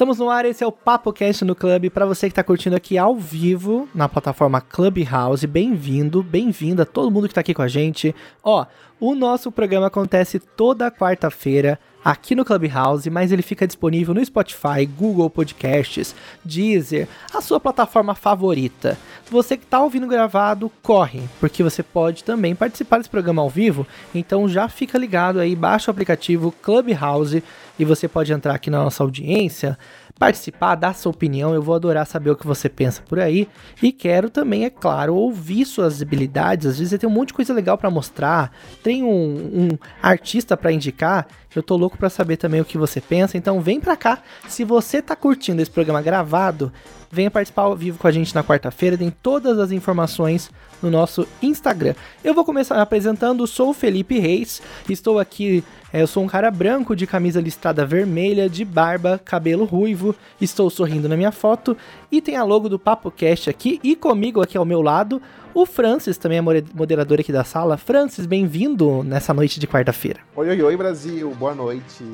Estamos no ar, esse é o Papo Cast no Clube. Para você que está curtindo aqui ao vivo na plataforma Clubhouse, bem-vindo, bem-vinda todo mundo que está aqui com a gente. Ó, o nosso programa acontece toda quarta-feira aqui no Clubhouse, mas ele fica disponível no Spotify, Google Podcasts, Deezer, a sua plataforma favorita. Você que está ouvindo gravado, corre, porque você pode também participar desse programa ao vivo, então já fica ligado aí, baixa o aplicativo Clubhouse e você pode entrar aqui na nossa audiência, participar, dar sua opinião. Eu vou adorar saber o que você pensa por aí. E quero também, é claro, ouvir suas habilidades. Às vezes você tem um monte de coisa legal para mostrar, tem um, um artista para indicar. Eu tô louco para saber também o que você pensa. Então vem pra cá. Se você tá curtindo esse programa gravado, venha participar ao vivo com a gente na quarta-feira. Tem todas as informações no nosso Instagram. Eu vou começar apresentando, sou o Felipe Reis, estou aqui, é, eu sou um cara branco de camisa listrada vermelha, de barba, cabelo ruivo, estou sorrindo na minha foto e tem a logo do Papo Cast aqui e comigo aqui ao meu lado, o Francis, também é moderador aqui da sala. Francis, bem-vindo nessa noite de quarta-feira. Oi, oi, oi, Brasil, boa noite,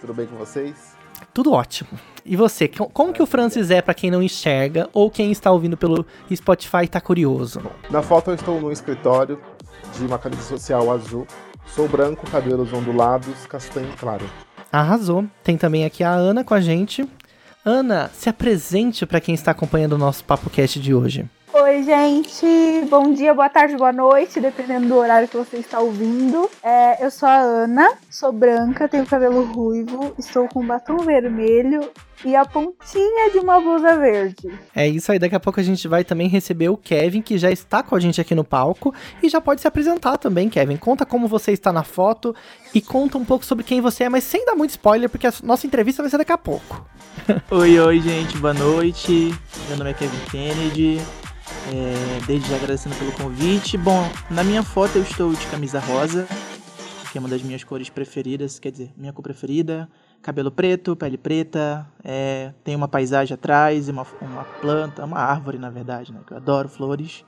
tudo bem com vocês? Tudo ótimo. E você, como que o Francis é para quem não enxerga ou quem está ouvindo pelo Spotify e tá curioso? Na foto eu estou no escritório de uma camisa social azul. Sou branco, cabelos ondulados, castanho claro. Arrasou. Tem também aqui a Ana com a gente. Ana, se apresente para quem está acompanhando o nosso Papo Cast de hoje. Oi, gente. Bom dia, boa tarde, boa noite, dependendo do horário que você está ouvindo. É, eu sou a Ana, sou branca, tenho cabelo ruivo, estou com batom vermelho e a pontinha de uma blusa verde. É isso aí, daqui a pouco a gente vai também receber o Kevin, que já está com a gente aqui no palco e já pode se apresentar também, Kevin. Conta como você está na foto e conta um pouco sobre quem você é, mas sem dar muito spoiler, porque a nossa entrevista vai ser daqui a pouco. oi, oi, gente, boa noite. Meu nome é Kevin Kennedy. É, desde já agradecendo pelo convite. Bom, na minha foto eu estou de camisa rosa, que é uma das minhas cores preferidas, quer dizer, minha cor preferida. Cabelo preto, pele preta, é, tem uma paisagem atrás, uma, uma planta, uma árvore, na verdade, né? Que eu adoro flores.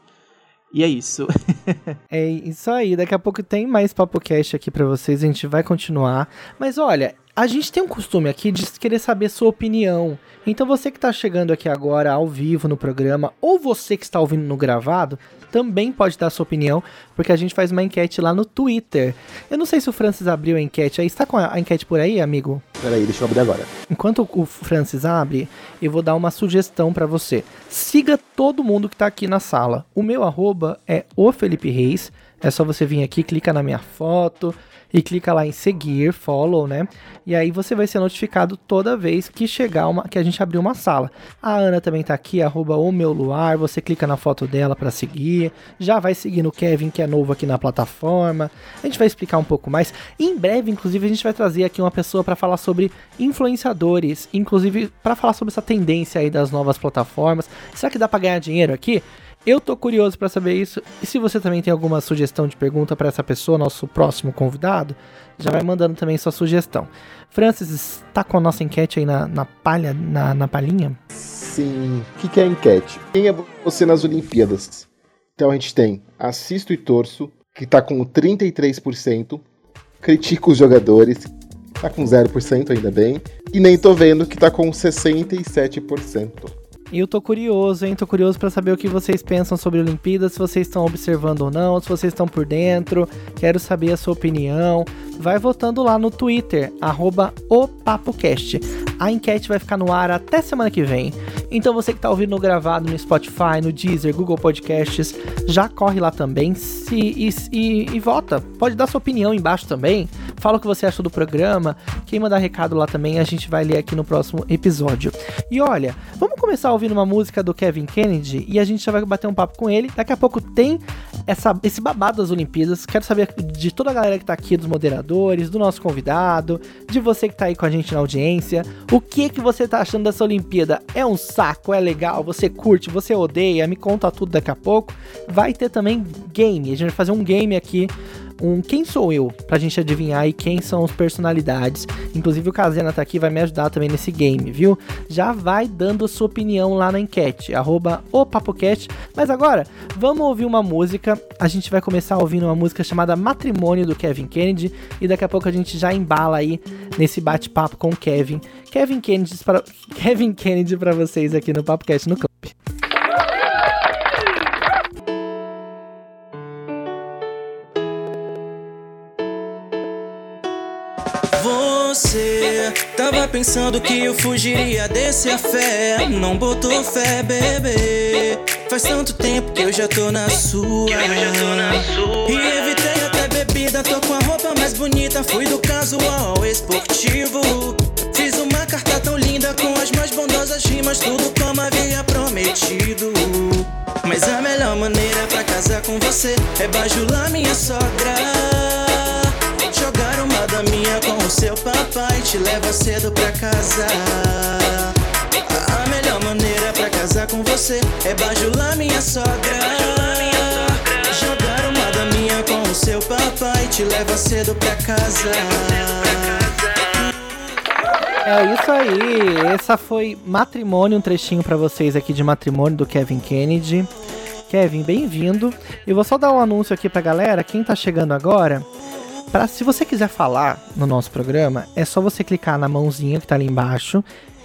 E é isso. é isso aí. Daqui a pouco tem mais Papo Cast aqui para vocês. A gente vai continuar. Mas olha, a gente tem um costume aqui de querer saber sua opinião. Então você que está chegando aqui agora ao vivo no programa, ou você que está ouvindo no gravado, também pode dar sua opinião, porque a gente faz uma enquete lá no Twitter. Eu não sei se o Francis abriu a enquete aí. Está com a enquete por aí, amigo? Peraí, deixa eu abrir agora. Enquanto o Francis abre, eu vou dar uma sugestão para você. Siga todo mundo que está aqui na sala. O meu arroba é o Felipe Reis. É só você vir aqui, clica na minha foto, e clica lá em seguir, follow, né? E aí você vai ser notificado toda vez que chegar uma que a gente abrir uma sala. A Ana também tá aqui, arroba o meu luar, você clica na foto dela para seguir. Já vai seguindo o Kevin, que é novo aqui na plataforma. A gente vai explicar um pouco mais. Em breve, inclusive, a gente vai trazer aqui uma pessoa para falar sobre influenciadores, inclusive para falar sobre essa tendência aí das novas plataformas. Será que dá para ganhar dinheiro aqui? Eu tô curioso para saber isso. E se você também tem alguma sugestão de pergunta para essa pessoa, nosso próximo convidado, já vai mandando também sua sugestão. Francis, está com a nossa enquete aí na, na palha, na, na palhinha? Sim. O que, que é a enquete? Quem é você nas Olimpíadas? Então a gente tem assisto e torço, que tá com 33%, critico os jogadores, tá com 0% ainda bem, e nem tô vendo que tá com 67%. E eu tô curioso, hein? Tô curioso para saber o que vocês pensam sobre a Olimpíada, se vocês estão observando ou não, se vocês estão por dentro. Quero saber a sua opinião. Vai votando lá no Twitter, arroba opapocast. A enquete vai ficar no ar até semana que vem. Então você que tá ouvindo gravado no Spotify, no Deezer, Google Podcasts, já corre lá também se, e, e, e vota. Pode dar sua opinião embaixo também. Fala o que você achou do programa. Quem mandar recado lá também, a gente vai ler aqui no próximo episódio. E olha, vamos começar ouvindo uma música do Kevin Kennedy e a gente já vai bater um papo com ele. Daqui a pouco tem essa, esse babado das Olimpíadas. Quero saber de toda a galera que tá aqui, dos moderadores, do nosso convidado, de você que tá aí com a gente na audiência. O que que você tá achando dessa Olimpíada? É um saco? É legal? Você curte? Você odeia? Me conta tudo daqui a pouco. Vai ter também game. A gente vai fazer um game aqui um quem sou eu, pra gente adivinhar aí quem são as personalidades. Inclusive o Kazena tá aqui, vai me ajudar também nesse game, viu? Já vai dando sua opinião lá na enquete, arroba o PapoCast. Mas agora, vamos ouvir uma música. A gente vai começar ouvindo uma música chamada Matrimônio do Kevin Kennedy e daqui a pouco a gente já embala aí nesse bate-papo com o Kevin. Kevin Kennedy para Kevin Kennedy para vocês aqui no Papo Cast no Clube. Você. Tava pensando que eu fugiria desse afé. Não botou fé, bebê. Faz tanto tempo que eu já tô na sua. E evitei até bebida Tô com a roupa mais bonita. Fui do casual esportivo. Fiz uma carta tão linda Com as mais bondosas rimas. Tudo como havia prometido. Mas a melhor maneira pra casar com você É bajular minha sogra Daminha com o seu papai Te leva cedo pra casa. A melhor maneira pra casar com você É bajular minha sogra. Jogar uma daminha com o seu papai Te leva cedo pra casa. É isso aí, essa foi Matrimônio, um trechinho para vocês aqui de Matrimônio do Kevin Kennedy. Kevin, bem-vindo. E vou só dar um anúncio aqui pra galera, quem tá chegando agora, Pra, se você quiser falar no nosso programa, é só você clicar na mãozinha que tá ali embaixo,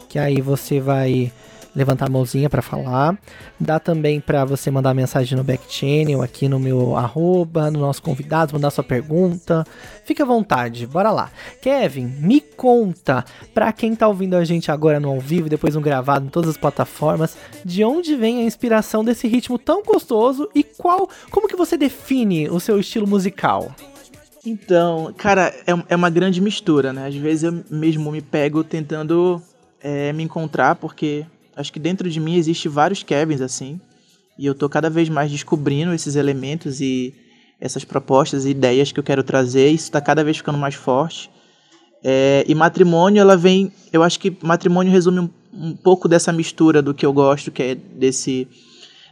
que aí você vai levantar a mãozinha para falar. Dá também para você mandar mensagem no back channel, aqui no meu arroba, no nosso convidado, mandar sua pergunta. Fique à vontade, bora lá. Kevin, me conta, para quem tá ouvindo a gente agora no ao vivo, depois no gravado em todas as plataformas, de onde vem a inspiração desse ritmo tão gostoso e qual, como que você define o seu estilo musical? Então, cara, é, é uma grande mistura, né? Às vezes eu mesmo me pego tentando é, me encontrar, porque acho que dentro de mim existe vários Kevins assim, e eu tô cada vez mais descobrindo esses elementos e essas propostas e ideias que eu quero trazer, isso está cada vez ficando mais forte. É, e matrimônio, ela vem. Eu acho que matrimônio resume um, um pouco dessa mistura do que eu gosto, que é desse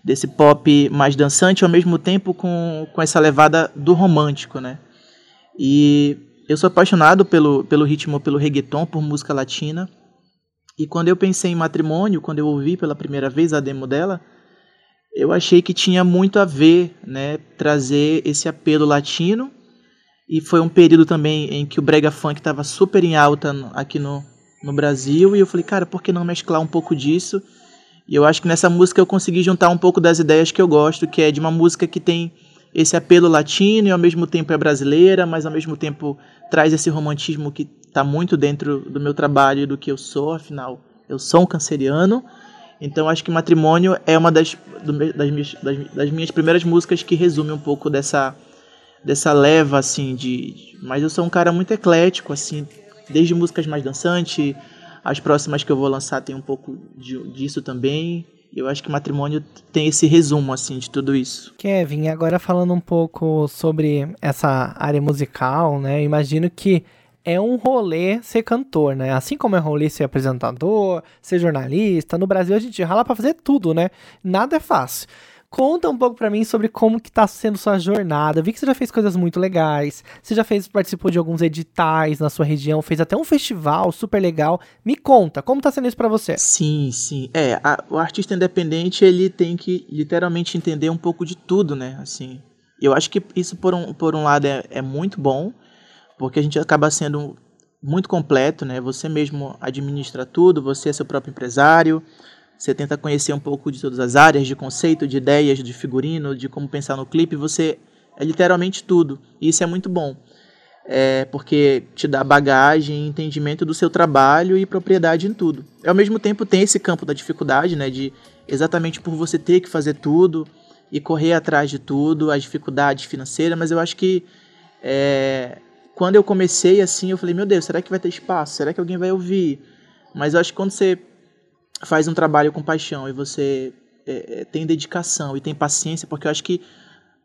desse pop mais dançante, ao mesmo tempo com, com essa levada do romântico, né? E eu sou apaixonado pelo, pelo ritmo, pelo reggaeton, por música latina. E quando eu pensei em matrimônio, quando eu ouvi pela primeira vez a demo dela, eu achei que tinha muito a ver, né, trazer esse apelo latino. E foi um período também em que o brega funk estava super em alta aqui no, no Brasil. E eu falei, cara, por que não mesclar um pouco disso? E eu acho que nessa música eu consegui juntar um pouco das ideias que eu gosto, que é de uma música que tem esse apelo latino e ao mesmo tempo é brasileira, mas ao mesmo tempo traz esse romantismo que está muito dentro do meu trabalho e do que eu sou, afinal, eu sou um canceriano. Então acho que Matrimônio é uma das, das, minhas, das, das minhas primeiras músicas que resume um pouco dessa, dessa leva, assim, de... Mas eu sou um cara muito eclético, assim, desde músicas mais dançantes, as próximas que eu vou lançar tem um pouco de, disso também. Eu acho que matrimônio tem esse resumo, assim, de tudo isso. Kevin, agora falando um pouco sobre essa área musical, né? Imagino que é um rolê ser cantor, né? Assim como é rolê ser apresentador, ser jornalista, no Brasil a gente rala pra fazer tudo, né? Nada é fácil. Conta um pouco para mim sobre como que tá sendo sua jornada. Vi que você já fez coisas muito legais. Você já fez, participou de alguns editais na sua região, fez até um festival super legal. Me conta, como tá sendo isso para você? Sim, sim. É, a, o artista independente, ele tem que literalmente entender um pouco de tudo, né? Assim, eu acho que isso por um, por um lado é, é muito bom, porque a gente acaba sendo muito completo, né? Você mesmo administra tudo, você é seu próprio empresário, você tenta conhecer um pouco de todas as áreas, de conceito, de ideias, de figurino, de como pensar no clipe. Você é literalmente tudo. E isso é muito bom. É porque te dá bagagem, entendimento do seu trabalho e propriedade em tudo. Ao mesmo tempo tem esse campo da dificuldade, né, de exatamente por você ter que fazer tudo e correr atrás de tudo, as dificuldades financeiras, mas eu acho que é, quando eu comecei assim, eu falei, meu Deus, será que vai ter espaço? Será que alguém vai ouvir? Mas eu acho que quando você faz um trabalho com paixão e você é, é, tem dedicação e tem paciência, porque eu acho que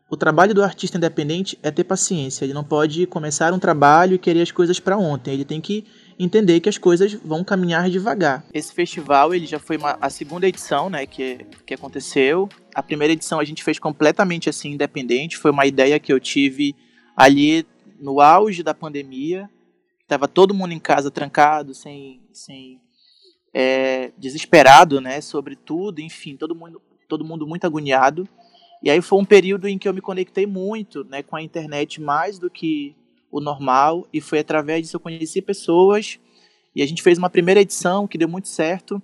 o trabalho do artista independente é ter paciência. Ele não pode começar um trabalho e querer as coisas para ontem. Ele tem que entender que as coisas vão caminhar devagar. Esse festival ele já foi uma, a segunda edição, né, que, que aconteceu. A primeira edição a gente fez completamente assim independente. Foi uma ideia que eu tive ali no auge da pandemia. Tava todo mundo em casa trancado, sem, sem é, desesperado, né, sobre tudo, enfim, todo mundo, todo mundo muito agoniado. E aí foi um período em que eu me conectei muito, né, com a internet mais do que o normal, e foi através disso eu conheci pessoas E a gente fez uma primeira edição que deu muito certo,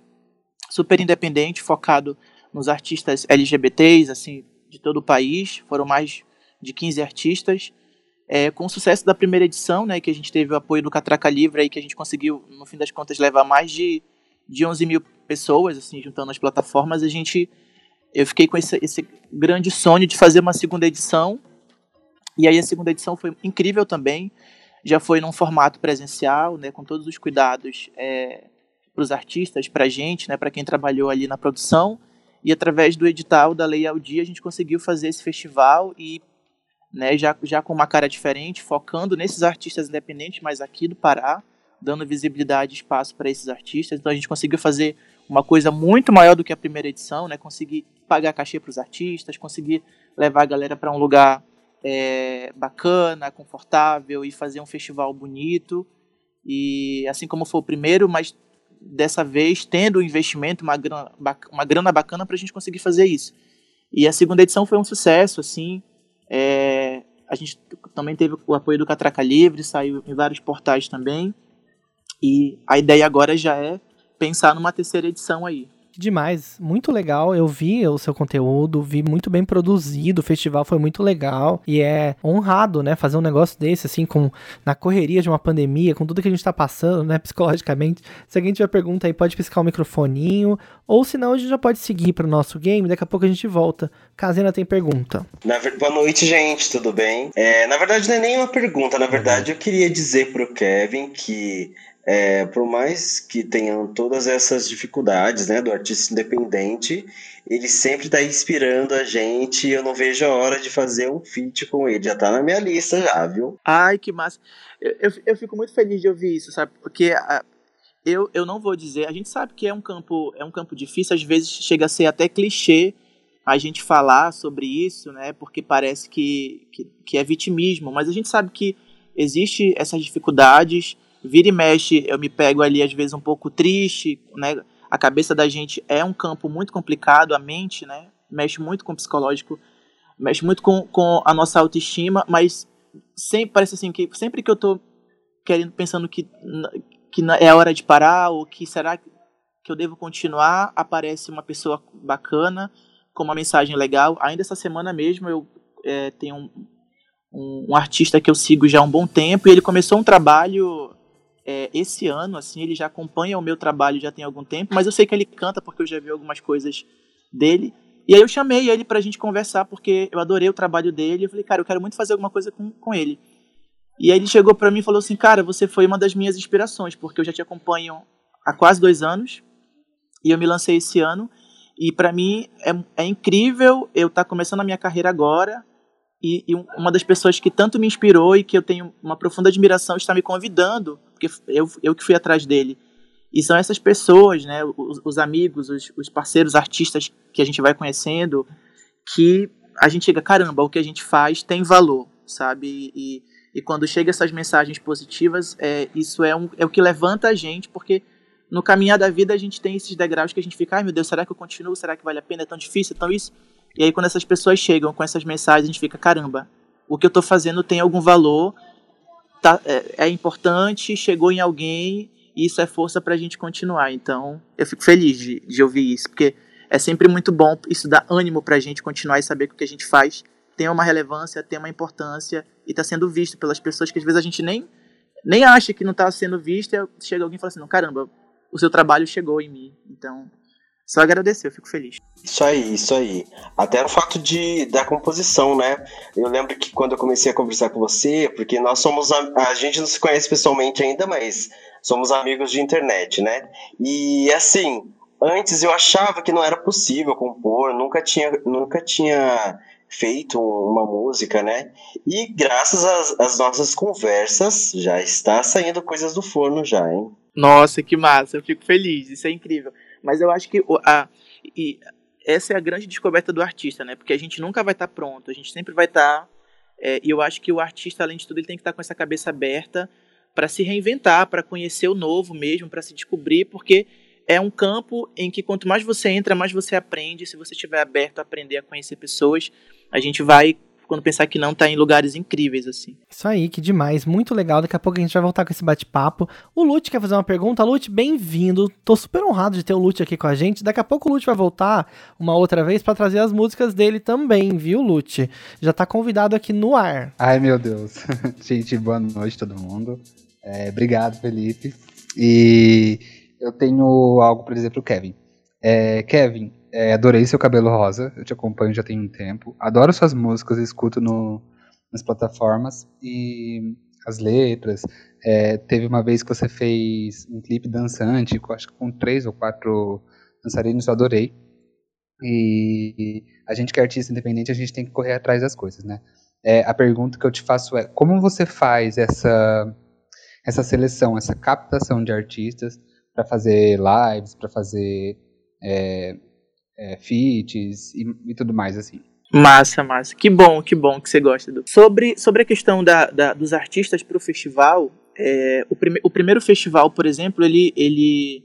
super independente, focado nos artistas LGBTs, assim, de todo o país. Foram mais de 15 artistas. É, com o sucesso da primeira edição, né, que a gente teve o apoio do Catraca Livre, aí, que a gente conseguiu, no fim das contas, levar mais de, de 11 mil pessoas, assim, juntando as plataformas, a gente, eu fiquei com esse, esse grande sonho de fazer uma segunda edição, e aí a segunda edição foi incrível também, já foi num formato presencial, né, com todos os cuidados é, para os artistas, para a gente, né, para quem trabalhou ali na produção, e através do edital da Lei ao a gente conseguiu fazer esse festival e né, já, já com uma cara diferente, focando nesses artistas independentes, mas aqui do Pará, dando visibilidade e espaço para esses artistas. Então a gente conseguiu fazer uma coisa muito maior do que a primeira edição, né? Conseguir pagar cachê para os artistas, conseguir levar a galera para um lugar é, bacana, confortável e fazer um festival bonito. E assim como foi o primeiro, mas dessa vez tendo um investimento, uma grana, uma grana bacana para a gente conseguir fazer isso. E a segunda edição foi um sucesso, assim. É, a gente também teve o apoio do Catraca Livre, saiu em vários portais também. E a ideia agora já é pensar numa terceira edição aí. Demais, muito legal. Eu vi o seu conteúdo, vi muito bem produzido. O festival foi muito legal e é honrado, né, fazer um negócio desse assim com na correria de uma pandemia, com tudo que a gente tá passando, né, psicologicamente. Se alguém tiver pergunta aí, pode piscar o microfoninho, ou senão a gente já pode seguir para o nosso game, daqui a pouco a gente volta. Casena tem pergunta. Na, boa noite, gente, tudo bem? É, na verdade não é nem uma pergunta, na verdade eu queria dizer pro Kevin que é, por mais que tenham todas essas dificuldades né, do artista independente, ele sempre está inspirando a gente e eu não vejo a hora de fazer um feat com ele. Já está na minha lista já, viu? Ai, que massa. Eu, eu, eu fico muito feliz de ouvir isso, sabe? Porque a, eu, eu não vou dizer, a gente sabe que é um campo é um campo difícil, às vezes chega a ser até clichê a gente falar sobre isso, né? Porque parece que, que, que é vitimismo, mas a gente sabe que existe essas dificuldades vira e mexe, eu me pego ali às vezes um pouco triste, né? A cabeça da gente é um campo muito complicado, a mente, né? Mexe muito com o psicológico, mexe muito com, com a nossa autoestima, mas sempre parece assim que sempre que eu tô querendo pensando que que é hora de parar ou que será que eu devo continuar, aparece uma pessoa bacana com uma mensagem legal. Ainda essa semana mesmo eu é, tenho um, um, um, artista que eu sigo já há um bom tempo e ele começou um trabalho é, esse ano, assim, ele já acompanha o meu trabalho já tem algum tempo, mas eu sei que ele canta porque eu já vi algumas coisas dele. E aí eu chamei ele pra gente conversar porque eu adorei o trabalho dele. Eu falei, cara, eu quero muito fazer alguma coisa com, com ele. E aí ele chegou para mim e falou assim, cara, você foi uma das minhas inspirações, porque eu já te acompanho há quase dois anos e eu me lancei esse ano. E para mim é, é incrível eu estar tá começando a minha carreira agora e, e, uma das pessoas que tanto me inspirou e que eu tenho uma profunda admiração está me convidando, porque eu, eu que fui atrás dele. E são essas pessoas, né, os, os amigos, os, os, parceiros, artistas que a gente vai conhecendo, que a gente chega, caramba, o que a gente faz tem valor, sabe? E, e quando chega essas mensagens positivas, é, isso é, um, é o que levanta a gente, porque no caminhar da vida a gente tem esses degraus que a gente fica, ai meu Deus, será que eu continuo? Será que vale a pena? É tão difícil, é tão isso? E aí quando essas pessoas chegam com essas mensagens, a gente fica, caramba, o que eu estou fazendo tem algum valor, tá, é, é, importante, chegou em alguém, e isso é força para a gente continuar. Então, eu fico feliz de, de ouvir isso, porque é sempre muito bom, isso dá ânimo para a gente continuar e saber que o que a gente faz tem uma relevância, tem uma importância, e está sendo visto pelas pessoas que às vezes a gente nem, nem acha que não está sendo visto, e chega alguém e fala assim, não, caramba, o seu trabalho chegou em mim. Então, só agradecer, eu fico feliz. Isso aí, isso aí. Até o fato de da composição, né? Eu lembro que quando eu comecei a conversar com você, porque nós somos a, a gente não se conhece pessoalmente ainda, mas somos amigos de internet, né? E assim, antes eu achava que não era possível compor, nunca tinha, nunca tinha feito uma música, né? E graças às, às nossas conversas já está saindo coisas do forno já, hein? Nossa, que massa, eu fico feliz, isso é incrível. Mas eu acho que a, e essa é a grande descoberta do artista, né? Porque a gente nunca vai estar tá pronto, a gente sempre vai estar. Tá, é, e eu acho que o artista, além de tudo, ele tem que estar tá com essa cabeça aberta para se reinventar, para conhecer o novo mesmo, para se descobrir, porque é um campo em que quanto mais você entra, mais você aprende. Se você estiver aberto a aprender a conhecer pessoas, a gente vai quando pensar que não tá em lugares incríveis, assim. Isso aí, que demais. Muito legal. Daqui a pouco a gente vai voltar com esse bate-papo. O Lute quer fazer uma pergunta. Lute, bem-vindo. Tô super honrado de ter o Lute aqui com a gente. Daqui a pouco o Lute vai voltar uma outra vez para trazer as músicas dele também, viu, Lute? Já tá convidado aqui no ar. Ai, meu Deus. gente, boa noite todo mundo. É, obrigado, Felipe. E eu tenho algo para dizer pro Kevin. É, Kevin, é, adorei seu cabelo rosa, eu te acompanho já tem um tempo. Adoro suas músicas, escuto no, nas plataformas e as letras. É, teve uma vez que você fez um clipe dançante, acho que com três ou quatro dançarinos, eu adorei. E a gente que é artista independente, a gente tem que correr atrás das coisas, né? É, a pergunta que eu te faço é, como você faz essa, essa seleção, essa captação de artistas para fazer lives, para fazer é, é, feats e, e, tudo mais assim. Massa, massa. Que bom, que bom que você gosta do. Sobre, sobre a questão da, da dos artistas para o festival, é, o, prime, o primeiro festival, por exemplo, ele, ele,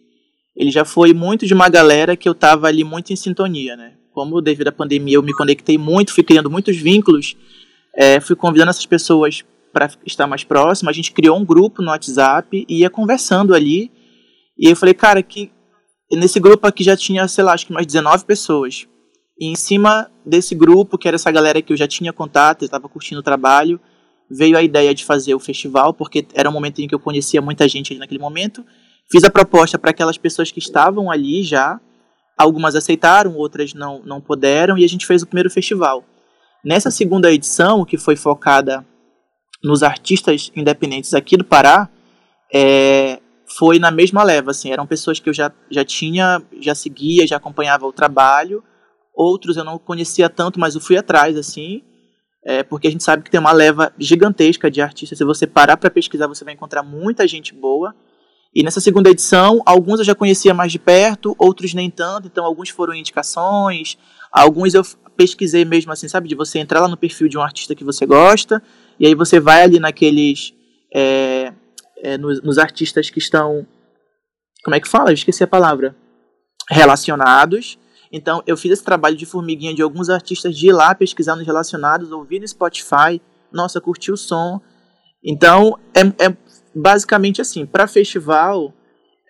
ele já foi muito de uma galera que eu tava ali muito em sintonia, né? Como devido à pandemia eu me conectei muito, fui criando muitos vínculos, é, fui convidando essas pessoas para estar mais próximo. A gente criou um grupo no WhatsApp e ia conversando ali. E eu falei, cara, que nesse grupo aqui já tinha, sei lá, acho que mais 19 pessoas. E em cima desse grupo, que era essa galera que eu já tinha contato, estava curtindo o trabalho, veio a ideia de fazer o festival, porque era um momento em que eu conhecia muita gente ali naquele momento. Fiz a proposta para aquelas pessoas que estavam ali já. Algumas aceitaram, outras não, não puderam, e a gente fez o primeiro festival. Nessa segunda edição, que foi focada nos artistas independentes aqui do Pará, é, foi na mesma leva, assim, eram pessoas que eu já, já tinha, já seguia, já acompanhava o trabalho, outros eu não conhecia tanto, mas eu fui atrás, assim, é, porque a gente sabe que tem uma leva gigantesca de artistas, se você parar para pesquisar, você vai encontrar muita gente boa, e nessa segunda edição, alguns eu já conhecia mais de perto, outros nem tanto, então alguns foram indicações, alguns eu pesquisei mesmo assim, sabe, de você entrar lá no perfil de um artista que você gosta, e aí você vai ali naqueles... É, é, nos, nos, artistas que estão. Como é que fala? Eu esqueci a palavra. Relacionados. Então, eu fiz esse trabalho de formiguinha de alguns artistas de ir lá pesquisar nos relacionados, ouvir no Spotify. Nossa, curti o som. Então, é, é basicamente assim: para festival,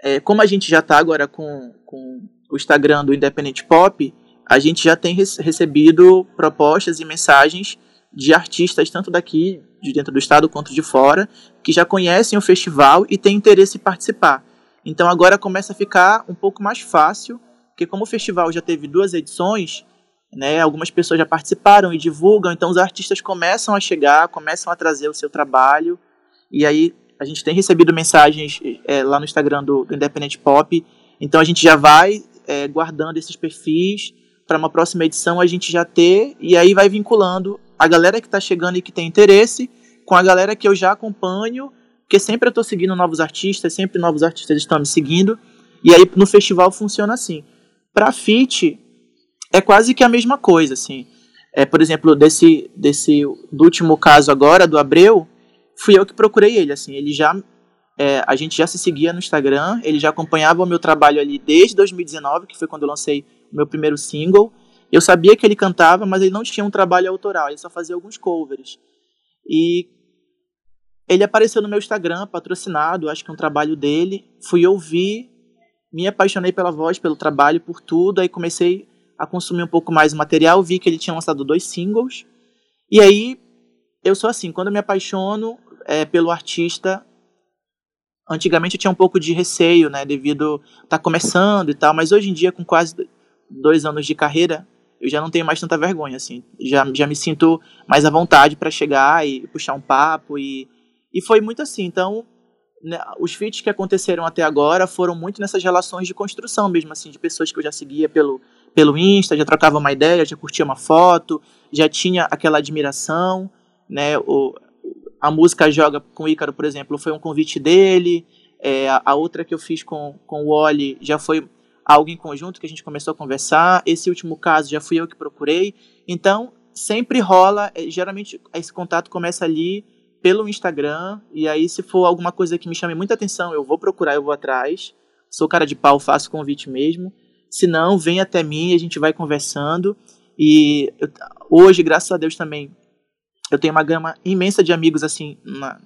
é, como a gente já está agora com, com o Instagram do Independent Pop, a gente já tem recebido propostas e mensagens de artistas, tanto daqui de dentro do estado quanto de fora, que já conhecem o festival e têm interesse em participar. Então agora começa a ficar um pouco mais fácil, porque como o festival já teve duas edições, né, algumas pessoas já participaram e divulgam, então os artistas começam a chegar, começam a trazer o seu trabalho, e aí a gente tem recebido mensagens é, lá no Instagram do, Independent Pop, então a gente já vai é, guardando esses perfis para uma próxima edição a gente já ter, e aí vai vinculando a galera que está chegando e que tem interesse com a galera que eu já acompanho, porque sempre eu estou seguindo novos artistas, sempre novos artistas estão me seguindo, e aí no festival funciona assim. Para fit é quase que a mesma coisa, assim. É, por exemplo, desse, desse do último caso agora do Abreu, fui eu que procurei ele, assim. Ele já é, a gente já se seguia no Instagram, ele já acompanhava o meu trabalho ali desde 2019, que foi quando eu lancei o meu primeiro single. Eu sabia que ele cantava, mas ele não tinha um trabalho autoral, ele só fazia alguns covers. E ele apareceu no meu Instagram, patrocinado, acho que é um trabalho dele. Fui ouvir, me apaixonei pela voz, pelo trabalho, por tudo. Aí comecei a consumir um pouco mais o material, vi que ele tinha lançado dois singles. E aí, eu sou assim, quando eu me apaixono é, pelo artista, antigamente eu tinha um pouco de receio, né, devido estar tá começando e tal, mas hoje em dia, com quase dois anos de carreira, eu já não tenho mais tanta vergonha, assim. Já, já me sinto mais à vontade para chegar e puxar um papo. E, e foi muito assim. Então, né, os feats que aconteceram até agora foram muito nessas relações de construção mesmo, assim, de pessoas que eu já seguia pelo, pelo Insta, já trocava uma ideia, já curtia uma foto, já tinha aquela admiração, né? O, a música Joga com o Ícaro, por exemplo, foi um convite dele. É, a, outra que eu fiz com, com o Oli já foi algo em conjunto que a gente começou a conversar. Esse último caso já fui eu que procurei. Então, sempre rola, é, geralmente esse contato começa ali pelo Instagram, e aí se for alguma coisa que me chame muita atenção, eu vou procurar, eu vou atrás. Sou cara de pau, faço convite mesmo. Se não, vem até mim, a gente vai conversando. E eu, hoje, graças a Deus também, eu tenho uma gama imensa de amigos, assim, na,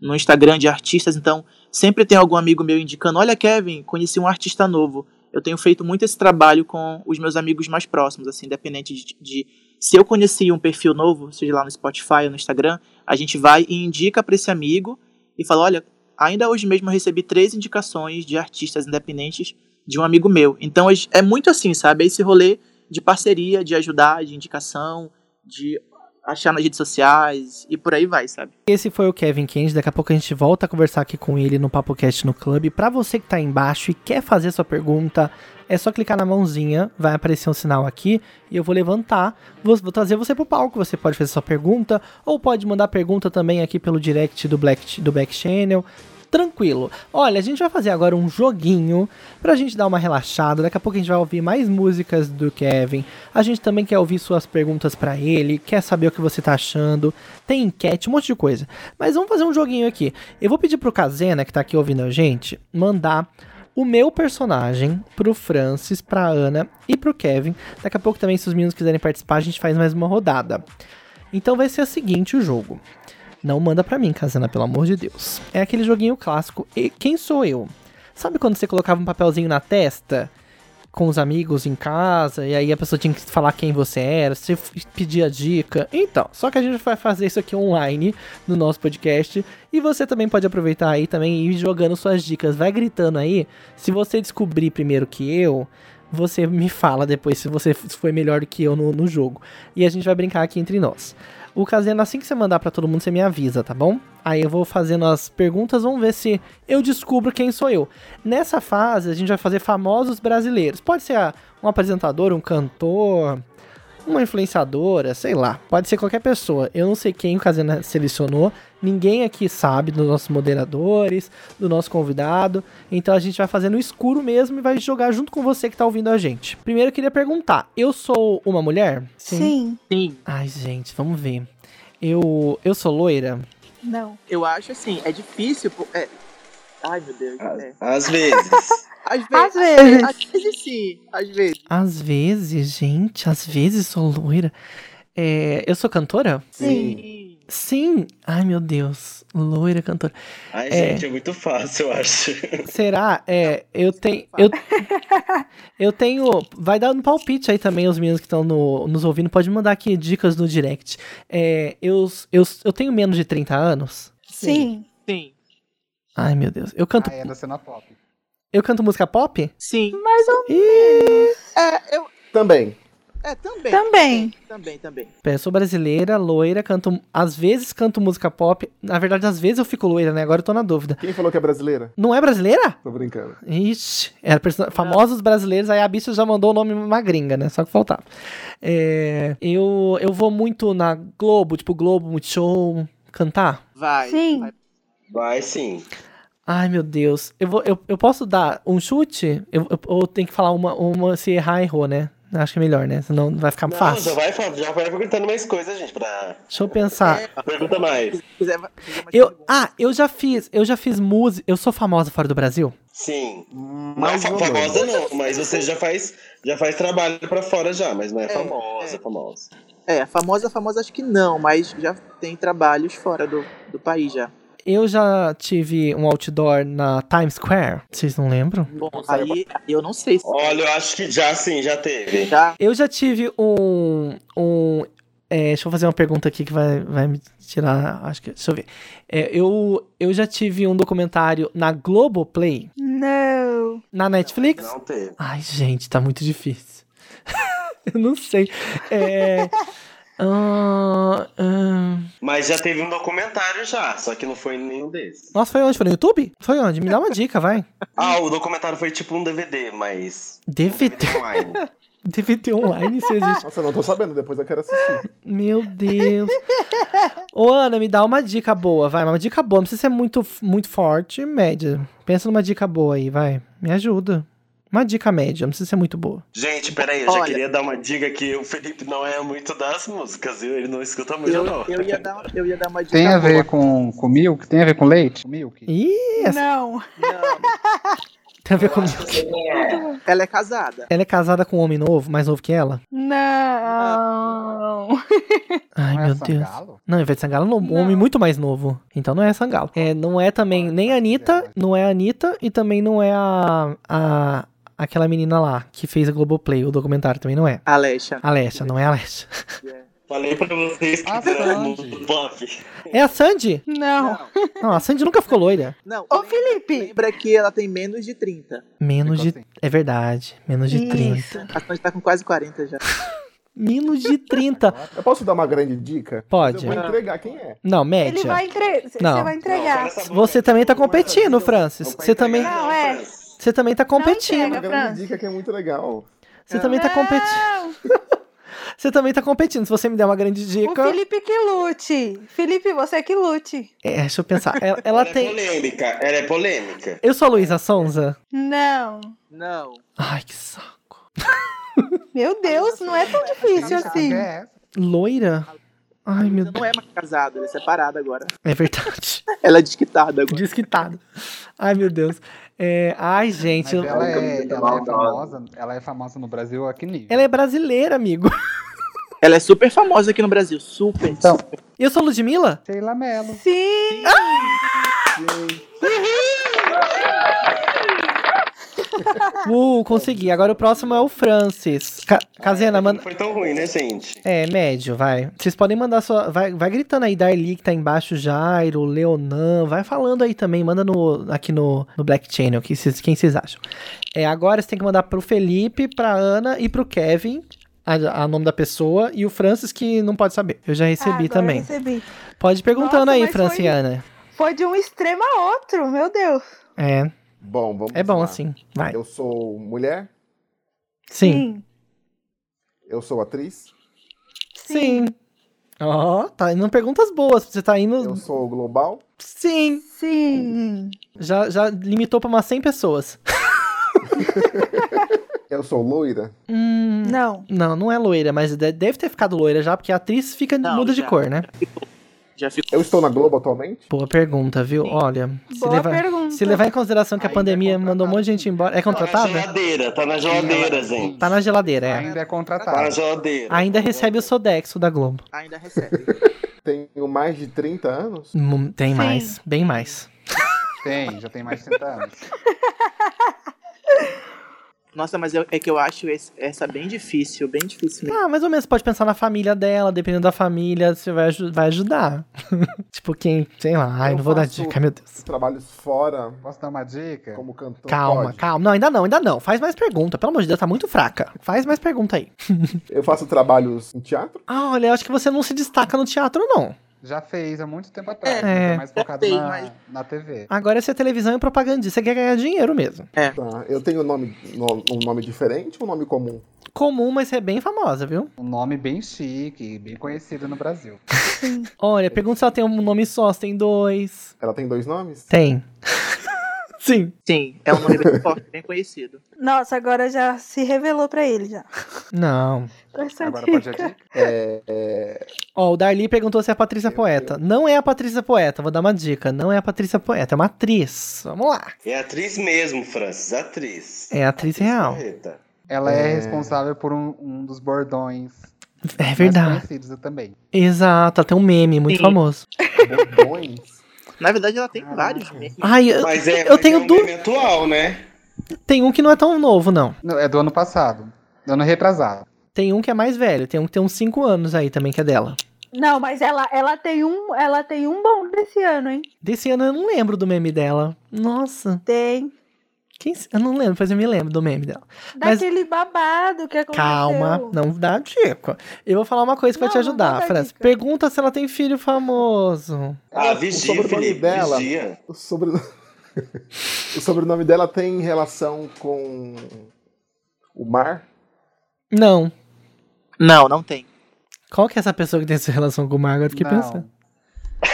no Instagram de artistas, então sempre tem algum amigo meu indicando: olha, Kevin, conheci um artista novo. Eu tenho feito muito esse trabalho com os meus amigos mais próximos, assim, independente de, de se eu conheci um perfil novo, seja lá no Spotify ou no Instagram, a gente vai e indica para esse amigo e fala: olha, ainda hoje mesmo eu recebi três indicações de artistas independentes de um amigo meu. Então é muito assim, sabe? É esse rolê de parceria, de ajudar, de indicação, de achar nas redes sociais e por aí vai, sabe? Esse foi o Kevin Kennedy. Daqui a pouco a gente volta a conversar aqui com ele no PapoCast no Clube. Para você que tá aí embaixo e quer fazer sua pergunta, é só clicar na mãozinha, vai aparecer um sinal aqui e eu vou levantar, vou, vou trazer você pro palco. Você pode fazer sua pergunta ou pode mandar pergunta também aqui pelo direct do Black, do Back Channel tranquilo. Olha, a gente vai fazer agora um joguinho pra gente dar uma relaxada. Daqui a pouco a gente vai ouvir mais músicas do Kevin. A gente também quer ouvir suas perguntas para ele, quer saber o que você tá achando. Tem enquete, um monte de coisa. Mas vamos fazer um joguinho aqui. Eu vou pedir pro Kazena, que tá aqui ouvindo a gente, mandar o meu personagem pro Francis, pra Ana e pro Kevin. Daqui a pouco também, se os meninos quiserem participar, a gente faz mais uma rodada. Então vai ser o seguinte o jogo. Não manda pra mim, Kazana, pelo amor de Deus. É aquele joguinho clássico. E quem sou eu? Sabe quando você colocava um papelzinho na testa com os amigos em casa e aí a pessoa tinha que falar quem você era, você pedia dica? Então, só que a gente vai fazer isso aqui online no nosso podcast e você também pode aproveitar aí também e ir jogando suas dicas. Vai gritando aí. Se você descobrir primeiro que eu, você me fala depois se você foi melhor que eu no, no jogo. E a gente vai brincar aqui entre nós. O Caseno, assim que você mandar para todo mundo, você me avisa, tá bom? Aí eu vou fazendo as perguntas, vamos ver se eu descubro quem sou eu. Nessa fase, a gente vai fazer famosos brasileiros. Pode ser um apresentador, um cantor, uma influenciadora, sei lá, pode ser qualquer pessoa. Eu não sei quem o Casena selecionou, ninguém aqui sabe dos nossos moderadores, do nosso convidado. Então a gente vai fazer no escuro mesmo e vai jogar junto com você que tá ouvindo a gente. Primeiro eu queria perguntar: eu sou uma mulher? Sim. Sim. Ai, gente, vamos ver. Eu eu sou loira? Não. Eu acho assim, é difícil. É... Ai, meu Deus. É. Às vezes. Às vezes. Às vezes. Às vezes sim. Às vezes. Às vezes, gente, às vezes sou loira. É, eu sou cantora? Sim. Sim. Ai, meu Deus. Loira cantora. Ai, É. gente, é muito fácil, eu acho. Será? É, eu tenho. Eu, eu tenho. Vai dar um palpite aí também, os meninos que estão no- nos ouvindo. Pode mandar aqui dicas no direct. É, eu, eu, eu tenho menos de 30 anos? Sim. Sim. Ai, meu Deus. Eu canto, Ah, é da cena pop. eu canto música pop? Sim. Mais ou Ih, É, eu. Também. É, também. Também. Também, também. Eu sou brasileira, loira, canto. Às vezes canto música pop. Na verdade, às vezes eu fico loira, né? Agora eu tô na dúvida. Quem falou que é brasileira? Não é brasileira? Tô brincando. Ixi, era person- famosos brasileiros, aí a bicha já mandou o nome uma gringa, né? Só que faltava. É, eu, eu vou muito na Globo, tipo Globo, Multishow, cantar. Vai. Sim. vai. Vai sim. Ai, meu Deus. Eu, vou, eu, eu posso dar um chute? Eu, eu, ou tem que falar uma, uma, se errar, errou, né? Acho que é melhor, né? Senão vai ficar Não, fácil. já vai, já vai perguntando mais coisas, gente, pra... Deixa eu pensar. Pergunta mais. Eu, ah, eu já fiz, eu já fiz música. Eu sou famosa fora do Brasil? Sim. Não Mais fa ou famosa não, mas você já faz, já faz trabalho pra fora já, mas não é, É, famosa, é. famosa. É, famosa, famosa acho que não, mas já tem trabalhos fora do, do país já. Eu já tive um outdoor na Times Square. Vocês não lembram? Bom, aí eu não sei se Olha, eu acho que já sim, já teve. já. Eu já tive um. um é, deixa eu fazer uma pergunta aqui que vai, vai me tirar. Acho que. Deixa eu ver. É, eu, eu já tive um documentário na Globoplay, Não. na Netflix. Não teve. Ai, gente, tá muito difícil. eu não sei. É. ah, Mas já teve um documentário já, só que não foi nenhum desses. nossa, foi onde? Foi no YouTube? Foi onde? Me dá uma dica, vai. Ah, o documentário foi tipo um DVD, mas. DVD, online. DVD online, se existe. Nossa, eu não tô sabendo, depois eu quero assistir. Meu Deus. Ô, Ana, me dá uma dica boa, vai. Uma dica boa. Não precisa ser muito, muito forte, média. Pensa numa dica boa aí, vai. Me ajuda. Uma dica média, não precisa ser muito boa. Gente, peraí, eu já Olha. queria dar uma dica que o Felipe não é muito das músicas, viu? Ele não escuta muito, Eu, não. eu, ia dar, eu ia dar uma dica Tem a ver boa. com, com milk? Tem a ver com leite? Com milk? Ih, essa Não. Não, Tem a ver comigo. Ela é casada. Ela é casada com um homem novo, mais novo que ela? Não. Ai, Não é meu Deus. Sangalo? Não, Ivete Sangalo é um Não. homem muito mais novo. Então não é Sangalo. É, não é também nem a Anitta, não é a Anitta e também não é a, a aquela menina lá que fez a Globoplay, o documentário também não é. Alexa. Alessia, não é a Alessia. Falei pra vocês que Ah, era no Sandy. É a Sandy? Não. Não, a Sandy nunca ficou loira. Não, Ô, Felipe. Lembra que ela tem menos de 30. Menos de. Ficou assim. É verdade. Menos de 30. Isso. A Sandy tá com quase 40 já. Menos de 30. Eu posso dar uma grande dica? Pode. Eu vou entregar quem é. Não, Ele média. vai entregar. Não. Você vai entregar. Você também tá competindo, Francis. Você também, Não, é. Você também tá competindo. entrega. Uma dica que é muito legal. Você também tá competindo. Você também tá competindo. Se você me der uma grande O dica. Felipe que lute. Felipe, você que lute. É, deixa eu pensar. Ela, ela Ela é tem. polêmica, ela é polêmica. Eu sou a Luísa Sonza? Não. Não. Ai, que saco. Meu Deus, não é tão difícil assim. é? Loira? Ai, meu Deus. não é mais casada, ela é separada agora. É verdade. Ela é desquitada agora. Desquitado. Ai, meu Deus. É, Ai, gente. Mas ela é, ela é famosa, ela é famosa no Brasil a que nível? Ela é brasileira, amigo. Ela é super famosa aqui no Brasil. Super. Então, Eu sou Ludmilla? Sheila Mello. Sim. Uh, consegui. Agora o próximo é o Francis. Ca Casena, Não manda. foi tão ruim, né, gente? É, médio, vai. Vocês podem mandar sua. Vai, vai gritando aí, Darly, que tá embaixo, Jairo, Leonan. Vai falando aí também. Manda no, aqui no, no Black Channel, que cês- quem vocês acham. É, agora você tem que mandar pro Felipe, pra Ana e pro Kevin. A, a nome da pessoa e o Francis que não pode saber. Eu já Ah, recebi eu também. recebi. Pode ir perguntando Nossa, aí, mas foi- Franciana. Foi de um extremo a outro, meu Deus. É, Bom, vamos é bom lá. assim. Vai. Eu sou mulher, Sim. eu sou atriz, Sim. Ó, tá indo perguntas boas. Você tá indo. eu sou global, Sim. Sim. Já, já limitou pra umas 100 pessoas. eu sou loira, Hum, Não. não, não é loira, mas de- deve ter ficado loira já, porque a atriz fica Não, muda de já. cor, né? Já ficou. eu estou na Globo atualmente, Boa pergunta, viu? Olha, se levar, pergunta. se levar em consideração que a Ainda é pandemia contratada. mandou um monte de gente embora. É Tá na contratada? geladeira, tá na geladeira, Sim, gente. Tá na geladeira, é. Ainda é Tá na contratada. geladeira. Ainda recebe o Sodexo da Globo. Ainda recebe. tenho mais de 30 anos, Tem Sim. mais, bem mais. Tem, já tem mais de 30 anos. Nossa, mas eu- é que eu acho esse- essa bem difícil, bem difícil mesmo. Ah, mais ou menos, pode pensar na família dela, dependendo da família, você vai, vai ajudar. tipo, quem, sei lá, ai, Eu não vou dar dica, meu Deus. trabalhos fora Posso dar uma dica? como cantor. Calma, Pode. calma. Não, ainda não, ainda não. Faz mais pergunta. Pelo amor de Deus, tá muito fraca. Faz mais pergunta aí. Eu faço trabalhos em teatro, Ah, olha, eu acho que você não se destaca no teatro, não. Já fez há muito tempo atrás, É. mas é mais focado fez, na, mas- na TV. Agora esse é televisão e propaganda. Você quer ganhar dinheiro mesmo. tá? Eu tenho nome, no- um nome diferente ou um nome comum? Comum, mas é bem famosa, viu? Um nome bem chique, bem conhecido no Brasil. Olha, pergunta se ela tem um nome só, se tem dois. Ela tem dois nomes? Tem. Sim. Sim, é um nome bem forte, bem conhecido. Nossa, agora já se revelou pra ele já. Não. Essa Agora dica. pode a dica? É, é, Ó, o Darly perguntou se é a Patrícia Poeta. Não é a Patrícia Poeta, vou dar uma dica. Não é a Patrícia Poeta, é uma atriz. Vamos lá. É atriz mesmo, Francis, atriz. É a atriz real. Correta. Ela é, É. responsável por um, um dos bordões É mais verdade. conhecidos também. Exato, ela tem um meme muito Sim. famoso. bordões. Na verdade, ela tem vários memes. Ai, eu, Mas é, eu mas tenho é um meme atual, né? Tem um que não é tão novo, não. Não, é do ano passado. Do ano retrasado. Tem um que é mais velho, tem um que tem uns 5 anos aí também, que é dela. Não, mas ela, ela, tem um, ela tem um bom desse ano, hein? Desse ano eu não lembro do meme dela. Nossa, Tem. Quem, eu não lembro, mas eu me lembro do meme dela. Mas- Daquele babado que aconteceu. Calma, não dá dica. Eu vou falar uma coisa que vai Não, te não vou ajudar, dica. Pergunta se ela tem filho famoso. Ah, o vigia, sobrenome Felipe, dela. vigia. O, sobre... o sobrenome dela tem relação com o mar? Não. Não, não tem. Qual que é essa pessoa que tem essa relação com o Mar? Agora eu fiquei Não. pensando.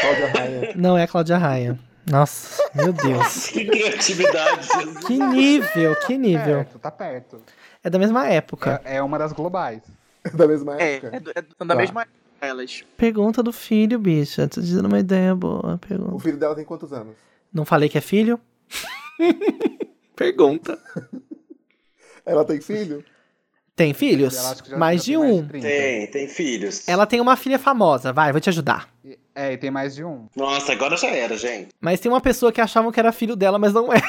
Cláudia Raia. Não é a Cláudia Raia. Nossa, meu Deus. Que criatividade, Jesus. Que nível, que nível. Perto, tá perto. É da mesma época. É, é uma das globais. da mesma É, época. é, é da Tá. mesma época elas. Pergunta do filho, bicha. Tô te dando uma ideia boa. O Pergunta. filho dela tem quantos anos? Não falei que é filho? Pergunta. Ela tem filho? Tem filhos? Mais de tem um. 30. Tem, tem filhos. Ela tem uma filha famosa, vai, vou te ajudar. É, e tem mais de um. Nossa, agora já era, gente. Mas tem uma pessoa que achavam que era filho dela, mas não é.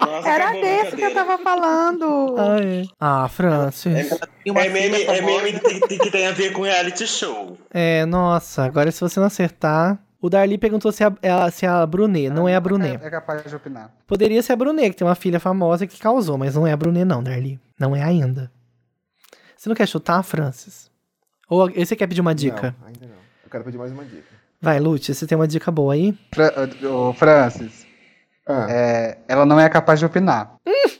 Nossa, Era desse que eu tava falando. Ah, é. Ah, Francis. Uma É meme, é meme que, tem- que tem a ver com reality show. É, nossa, agora se você não acertar. O Darli perguntou se é a, é a- se é a Brunet. Não é a Brunet. É, é capaz de opinar. Poderia ser a Brunet, que tem uma filha famosa que causou, mas não é a Brunet, não, Darli. Não é ainda. Você não quer chutar, Francis? Ou você quer pedir uma dica? Não, ainda não. Eu quero pedir mais uma dica. Vai, Lute, você tem uma dica boa aí? Fra ô, Francis, Ah, é, ela não é capaz de opinar.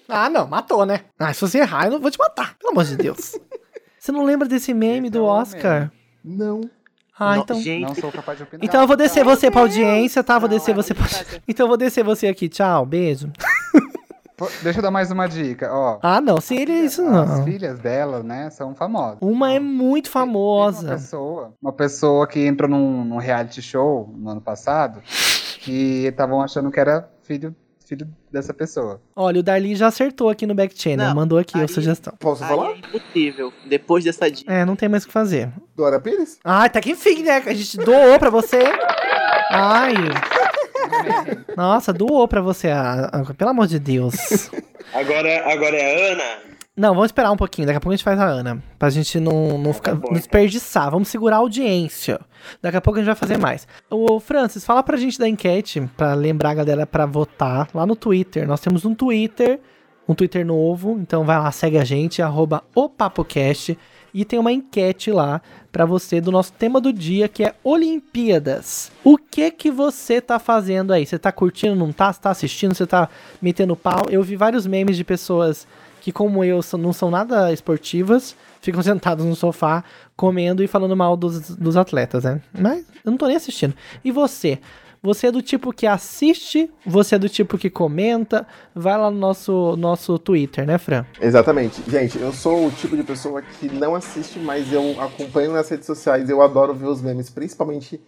Ah, não, matou, né? Ah, se você errar, eu não vou te matar, pelo amor de Deus. você não lembra desse meme Esse do Oscar? não. Ah, Não, então. Gente, Não sou capaz de opinar. Então eu vou descer você pra audiência, tá? Vou Não, descer é você pra... Então eu vou descer você aqui. Tchau, beijo. Deixa eu dar mais uma dica, ó. Ah, não, se ele isso As não. filhas dela, né, são famosas. Uma é muito Teve Uma famosa. pessoa, uma pessoa que entrou num, num reality show no ano passado que estavam achando que era filho, filho dessa pessoa. Olha, o Darli já acertou aqui no back channel, Não, mandou aqui a aí- sugestão. Posso Aí falar? é impossível. Depois dessa dica. É, não tem mais o que fazer. Dora Pires? Ah, até que enfim, né? A gente doou pra você. Ai. Nossa, doou pra você. a- a- pelo amor de Deus. Agora, agora é a Ana. Não, vamos esperar um pouquinho. Daqui a pouco a gente faz a Ana. Pra gente não, não ficar, não desperdiçar. Vamos segurar a audiência. Daqui a pouco a gente vai fazer mais. Ô, Francis, fala pra gente da enquete. Pra lembrar a galera pra votar lá no Twitter. Nós temos um Twitter. Um Twitter novo. Então vai lá, segue a gente. Arroba o PapoCast. E tem uma enquete lá pra você do nosso tema do dia, que é Olimpíadas. O que que você tá fazendo aí? Você tá curtindo, não tá? Você tá assistindo? Você tá metendo pau? Eu vi vários memes de pessoas que, como eu, não são nada esportivas, ficam sentados no sofá, comendo e falando mal dos, dos atletas, né? Mas eu não tô nem assistindo. E você? Você é do tipo que assiste? Você é do tipo que comenta? Vai lá no nosso, nosso Twitter, né, Fran? Exatamente. Gente, eu sou o tipo de pessoa que não assiste, mas eu acompanho nas redes sociais. Eu adoro ver os memes, principalmente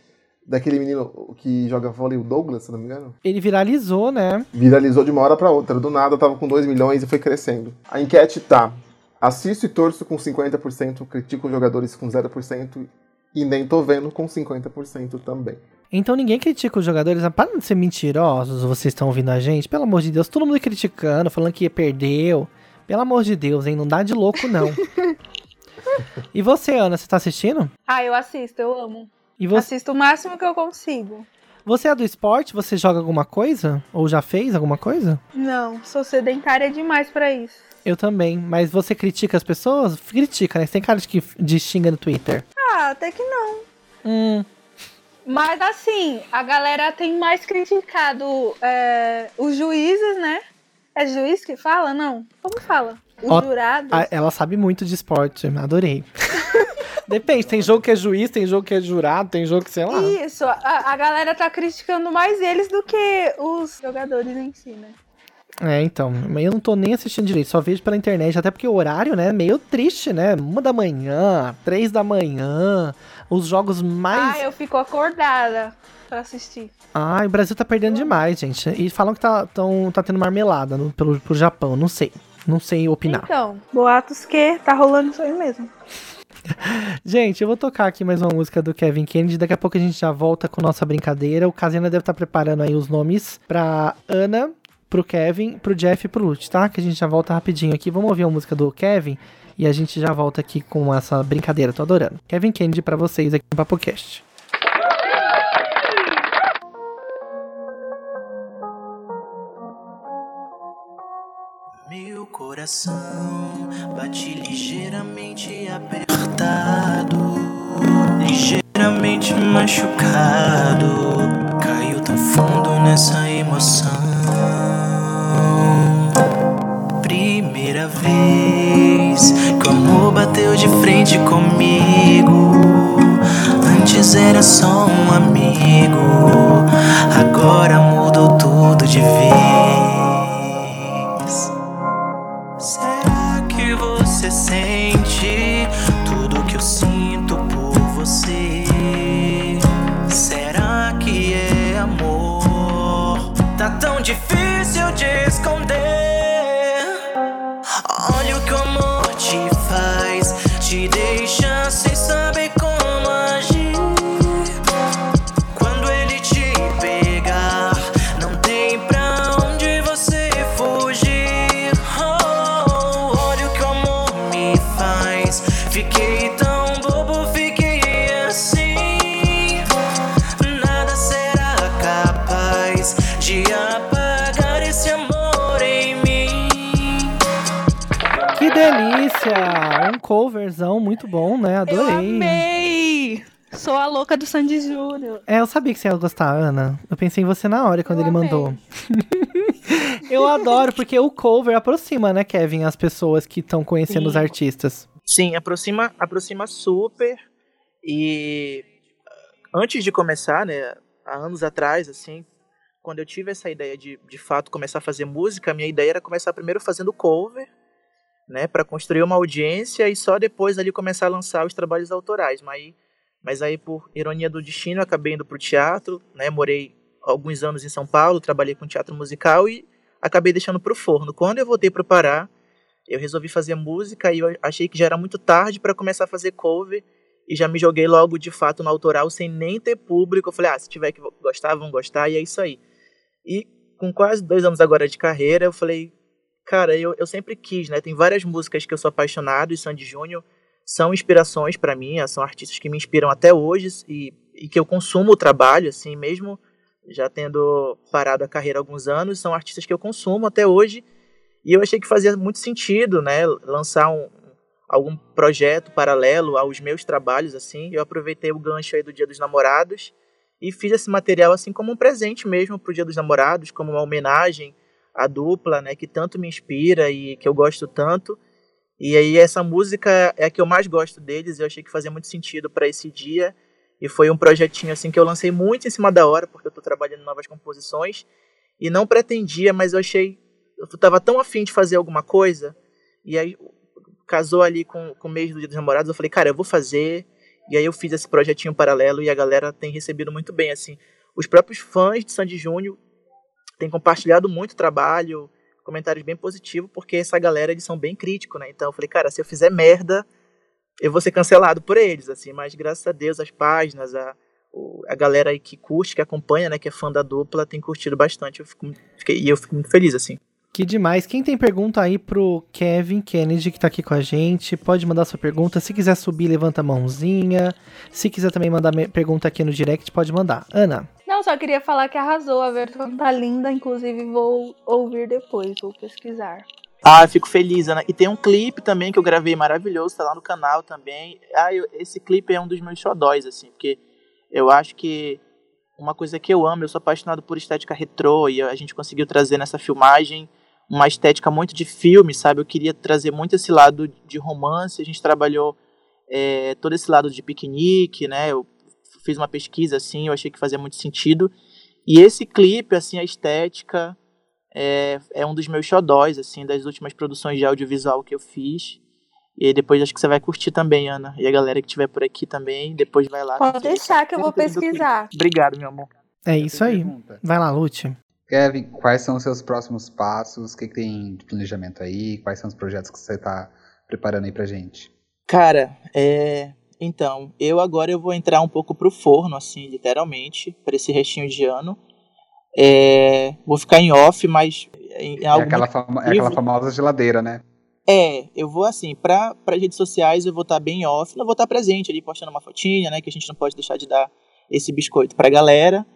daquele menino que joga vôlei, o Douglas, se não me engano. Ele viralizou, né? Viralizou de uma hora pra outra. Do nada tava com 2 milhões e foi crescendo. A enquete tá: assisto e torço com 50%, critico os jogadores com 0% e nem tô vendo com 50% também. Então ninguém critica os jogadores. Ah, Para de ser mentirosos, vocês estão ouvindo a gente. Pelo amor de Deus, todo mundo criticando, falando que perdeu. Pelo amor de Deus, hein? Não dá de louco, não. e você, Ana, você tá assistindo? Ah, eu assisto, eu amo. E você, Assisto o máximo que eu consigo. você é do esporte? Você joga alguma coisa? Ou já fez alguma coisa? Não, sou sedentária demais pra isso. Eu também. Mas você critica as pessoas? Critica, né? Você tem cara de que de xinga no Twitter. Ah, até que não. Hum. Mas assim, a galera tem mais criticado é, os juízes, né? É juiz que fala? Não. Como fala? Os Ó, jurados. Ela sabe muito de esporte. Adorei. Depende, tem jogo que é juiz, tem jogo que é jurado, tem jogo que sei lá. Isso, a, a galera tá criticando mais eles do que os jogadores em si, né? É, então, mas eu não tô nem assistindo direito, só vejo pela internet, até porque o horário, né, é meio triste, né? Uma da manhã, três da manhã, os jogos mais. Ah, eu fico acordada pra assistir. Ai, o Brasil tá perdendo demais, gente. E falam que tá, tão, tá tendo marmelada no, pelo, pro Japão, não sei. Não sei opinar. Então, boatos que tá rolando isso aí mesmo. Gente, eu vou tocar aqui mais uma música do Kevin Kennedy. Daqui a pouco a gente já volta com nossa brincadeira. O Casena deve estar preparando aí os nomes pra Ana, pro Kevin, pro Jeff e pro Lute, tá? Que a gente já volta rapidinho aqui. Vamos ouvir a música do Kevin e a gente já volta aqui com essa brincadeira. Tô adorando. Kevin Kennedy pra vocês aqui no PapoCast. Meu coração bate ligeiramente apertado, ligeiramente machucado. Caiu tão fundo nessa emoção. Primeira vez que o amor bateu de frente comigo. Antes era só um amigo, agora mudou tudo de vez. Será que você sente tudo que eu sinto por você? Será que é amor? Tá tão difícil Fiquei tão bobo, fiquei assim. Nada será capaz de apagar esse amor em mim. Que delícia! Um coverzão muito bom, né? Eu Adorei. amei! Sou a louca do Sandy Júnior. É, eu sabia que você ia gostar, Ana. Eu pensei em você na hora quando Eu ele amei. mandou. eu adoro, porque o cover aproxima, né, Kevin, as pessoas que estão conhecendo Sim. os artistas. Sim, aproxima, aproxima super. E ah, antes de começar, né, há anos atrás, assim, quando eu tive essa ideia de, de fato, começar a fazer música, a minha ideia era começar primeiro fazendo cover, né, para construir uma audiência e só depois ali começar a lançar os trabalhos autorais. Mas mas aí por ironia do destino, eu acabei indo pro teatro, né, morei alguns anos em São Paulo, trabalhei com teatro musical e acabei deixando pro forno. Quando eu voltei pro Pará, eu resolvi fazer música e eu achei que já era muito tarde para começar a fazer cover e já me joguei logo de fato no autoral sem nem ter público. Eu falei, ah, se tiver que gostar, vão gostar, e é isso aí. E com quase dois anos agora de carreira, eu falei, cara, eu, eu sempre quis, né? Tem várias músicas que eu sou apaixonado e Sandy Júnior são inspirações para mim, são artistas que me inspiram até hoje e, e que eu consumo o trabalho, assim, mesmo já tendo parado a carreira há alguns anos, são artistas que eu consumo até hoje. E eu achei que fazia muito sentido, né, lançar um, algum projeto paralelo aos meus trabalhos, assim. Eu aproveitei o gancho aí do Dia dos Namorados e fiz esse material assim como um presente mesmo pro Dia dos Namorados, como uma homenagem à dupla, né, que tanto me inspira e que eu gosto tanto. E aí essa música é a que eu mais gosto deles, eu achei que fazia muito sentido para esse dia. E foi um projetinho assim que eu lancei muito em cima da hora, porque eu tô trabalhando novas composições e não pretendia, mas eu achei eu tava tão afim de fazer alguma coisa, e aí casou ali com, com o mês do Dia dos Namorados, eu falei, cara, eu vou fazer, e aí eu fiz esse projetinho paralelo e a galera tem recebido muito bem, assim. Os próprios fãs de Sandy Júnior têm compartilhado muito trabalho, comentários bem positivos, porque essa galera, eles são bem críticos, né? Então eu falei, cara, se eu fizer merda, eu vou ser cancelado por eles, assim, mas graças a Deus as páginas, a, a galera aí que curte, que acompanha, né, que é fã da dupla, tem curtido bastante, eu fico, fiquei, e eu fico muito feliz, assim. Que demais. Quem tem pergunta aí pro Kevin Kennedy, que tá aqui com a gente, pode mandar sua pergunta. Se quiser subir, levanta a mãozinha. Se quiser também mandar me- pergunta aqui no direct, pode mandar. Ana, Não, só queria falar que arrasou. A versão tá linda, inclusive vou ouvir depois, vou pesquisar. Ah, eu fico feliz, Ana. E tem um clipe também que eu gravei maravilhoso, tá lá no canal também. Ah, eu- esse clipe é um dos meus xodóis, assim, porque eu acho que uma coisa que eu amo, eu sou apaixonado por estética retrô, e a gente conseguiu trazer nessa filmagem uma estética muito de filme, sabe? Eu queria trazer muito esse lado de romance, a gente trabalhou é, todo esse lado de piquenique, né? Eu fiz uma pesquisa, assim, eu achei que fazia muito sentido. E esse clipe, assim, a estética é, é um dos meus xodóis, assim, das últimas produções de audiovisual que eu fiz. E depois acho que você vai curtir também, Ana. E a galera que estiver por aqui também, depois vai lá. Pode deixar que eu vou pesquisar. Obrigado, meu amor. é isso aí. Vai lá, Lute. Kevin, quais são os seus próximos passos? O que, que tem de planejamento aí? Quais são os projetos que você está preparando aí pra gente? Cara, é. Então, eu agora eu vou entrar um pouco pro forno, assim, literalmente, para esse restinho de ano. É, vou ficar em off, mas em É aquela, fama- é aquela famosa geladeira, né? É, eu vou assim, para as redes sociais eu vou estar bem off, não vou estar presente ali postando uma fotinha, né, que a gente não pode deixar de dar esse biscoito pra galera.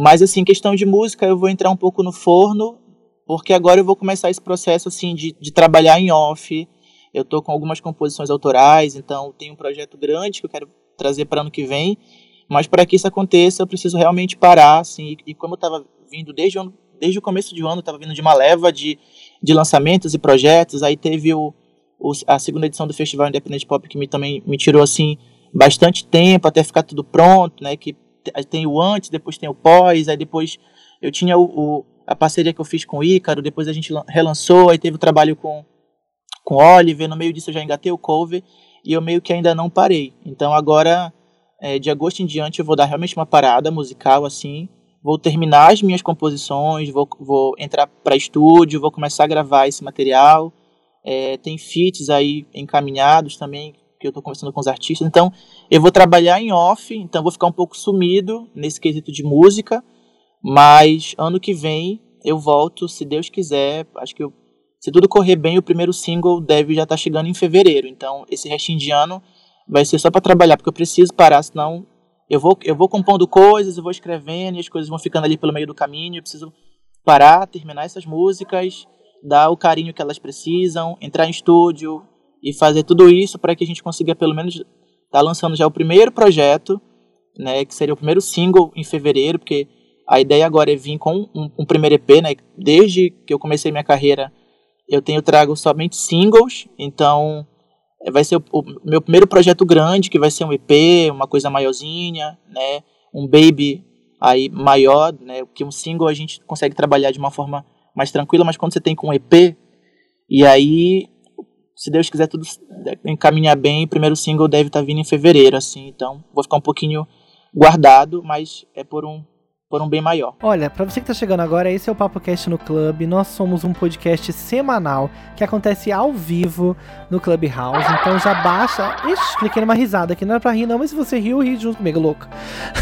Mas assim, questão de música, eu vou entrar um pouco no forno, porque agora eu vou começar esse processo assim de, de trabalhar em off. Eu tô com algumas composições autorais, então tem um projeto grande que eu quero trazer para ano que vem. Mas para que isso aconteça, eu preciso realmente parar, assim, e, e como eu estava vindo desde o, ano- desde o começo do ano, estava vindo de uma leva de, de lançamentos e projetos, aí teve o, o- a segunda edição do Festival Independente Pop que me, também me tirou, assim, bastante tempo até ficar tudo pronto, né, que tem o antes, depois tem o pós, aí depois eu tinha o, o- a parceria que eu fiz com o Ícaro, depois a gente lan- relançou, aí teve o trabalho com, com Oliver, no meio disso eu já engatei o cover, e eu meio que ainda não parei. Então agora, é, de agosto em diante, eu vou dar realmente uma parada musical, assim, vou terminar as minhas composições, vou, vou entrar para estúdio, vou começar a gravar esse material. É, tem feats aí encaminhados também, que eu tô conversando com os artistas. Então, eu vou trabalhar em off, então vou ficar um pouco sumido nesse quesito de música, mas ano que vem eu volto, se Deus quiser. Acho que eu, se tudo correr bem, o primeiro single deve já estar tá chegando em fevereiro. Então, esse restinho de ano vai ser só para trabalhar, porque eu preciso parar, senão eu vou, eu vou compondo coisas, eu vou escrevendo e as coisas vão ficando ali pelo meio do caminho. Eu preciso parar, terminar essas músicas, dar o carinho que elas precisam, entrar em estúdio e fazer tudo isso para que a gente consiga pelo menos estar tá lançando já o primeiro projeto, né, que seria o primeiro single em fevereiro, porque a ideia agora é vir com um, um primeiro EP, né? Desde que eu comecei minha carreira, eu tenho trago somente singles, então é, vai ser o, o, meu primeiro projeto grande, que vai ser um EP, uma coisa maiorzinha, né? Um baby aí maior, né? Que um single a gente consegue trabalhar de uma forma mais tranquila, mas quando você tem com um EP, e aí, se Deus quiser tudo encaminhar bem, o primeiro single deve estar tá vindo em fevereiro, assim, então vou ficar um pouquinho guardado, mas é por um por um bem maior. Olha, para você que tá chegando agora, esse é o Papo Cast no Clube. Nós somos um podcast semanal que acontece ao vivo no Clubhouse. Então já baixa. Ixi, cliquei numa risada aqui, não era pra rir, não, mas se você riu, ri junto comigo, louco.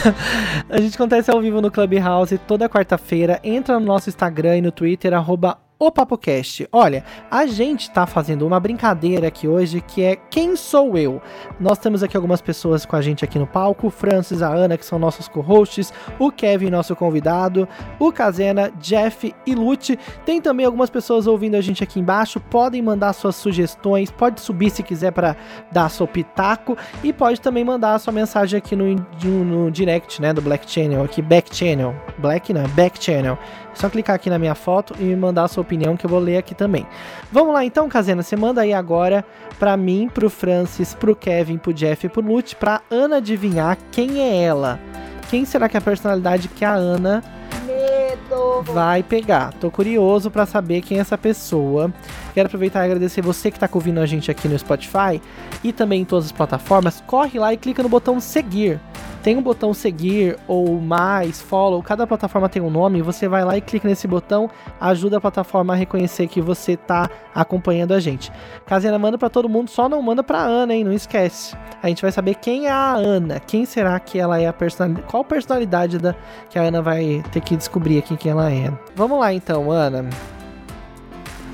a gente acontece ao vivo no Clubhouse toda quarta-feira. Entra no nosso Instagram e no Twitter, arroba o PapoCast. Olha, a gente tá fazendo uma brincadeira aqui hoje que é Quem Sou Eu? Nós temos aqui algumas pessoas com a gente aqui no palco, Francis, a Ana, que são nossos co-hosts, o Kevin, nosso convidado, o Kazena, Jeff e Lute. Tem também algumas pessoas ouvindo a gente aqui embaixo, podem mandar suas sugestões, pode subir se quiser para dar seu pitaco e pode também mandar sua mensagem aqui no, no, direct, né, do Black Channel, aqui, Back Channel. Black não, Back Channel. É só clicar aqui na minha foto e mandar sua opinião que eu vou ler aqui também. Vamos lá então, Casena, você manda aí agora para mim, pro Francis, pro Kevin, pro Jeff e pro Lute, pra Ana adivinhar quem é ela. Quem será que é a personalidade que a Ana Medo. vai pegar? Tô curioso para saber quem é essa pessoa. Quero aproveitar e agradecer você que tá ouvindo a gente aqui no Spotify e também em todas as plataformas. Corre lá e clica no botão seguir tem um botão seguir ou mais, follow, cada plataforma tem um nome, você vai lá e clica nesse botão, ajuda a plataforma a reconhecer que você tá acompanhando a gente. Caseira manda para todo mundo, só não manda para Ana, hein? Não esquece. A gente vai saber quem é a Ana, quem será que ela é a personalidade, qual personalidade da que a Ana vai ter que descobrir aqui quem ela é. Vamos lá então, Ana.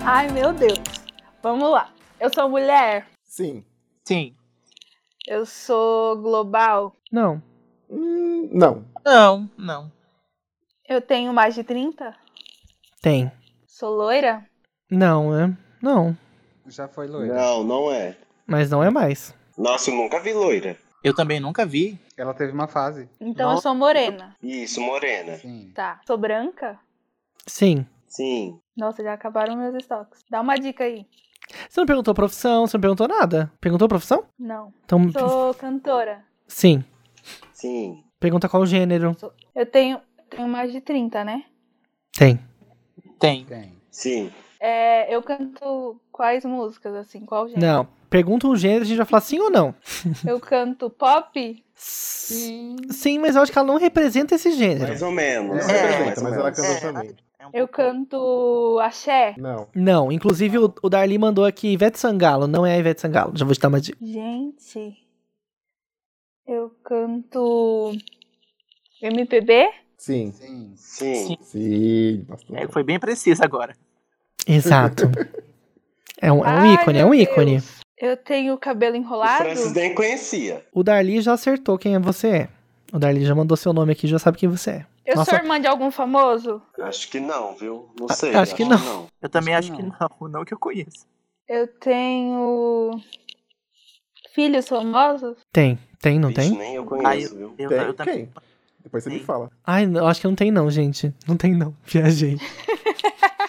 Ai, meu Deus. Vamos lá. Eu sou mulher? Sim. Sim. Eu sou global? Não. Hum, não. Não, não. Eu tenho mais de 30? Tem. Sou loira? Não, né? Não. Já foi loira. Não, não é. Mas não é mais. Nossa, eu nunca vi loira. Eu também nunca vi. Ela teve uma fase. Então Não. eu sou morena. Isso, morena. Sim. Tá. Sou branca? Sim. Sim. Nossa, já acabaram meus estoques. Dá uma dica aí. Você não perguntou profissão, você não perguntou nada. Perguntou profissão? Não. Então, Sou cantora. sim. Sim. Pergunta qual gênero. Eu tenho, tenho mais de 30, né? Tem. Tem. Tem. Sim. É, eu canto quais músicas, assim? Qual gênero? Não. Pergunta um gênero, a gente vai falar sim ou não. Eu canto pop? Sim. Sim, mas eu acho que ela não representa esse gênero. Mais ou menos. Não É, representa, mais ou mas ela menos. cantou É. também. É um Eu pouco- canto axé? Não. Não, inclusive o, o Darli mandou aqui Ivete Sangalo, não é a Ivete Sangalo. Já vou te dar uma dica. Gente. Eu canto MPB? Sim. Sim. Sim. Sim. Sim. bastante. É, foi bem preciso agora. Exato. É um, é um Ai, ícone, é um ícone. Deus. Eu tenho cabelo O enrolado? Francis nem conhecia. O Darli já acertou quem você é. O Darli já mandou seu nome aqui, já sabe quem você é. Eu Nossa. sou irmã de algum famoso? Acho que não, viu? Não sei. acho que não. Eu também Acho acho que que não, não que eu conheço. Eu tenho filhos famosos? Tem, tem, não Vixe, tem? Nem eu Ah, conheço, viu? Eu, Tem? eu também. Depois você me Tem. fala. Ai, não, acho que não tem não, gente. Não tem não. Viajei.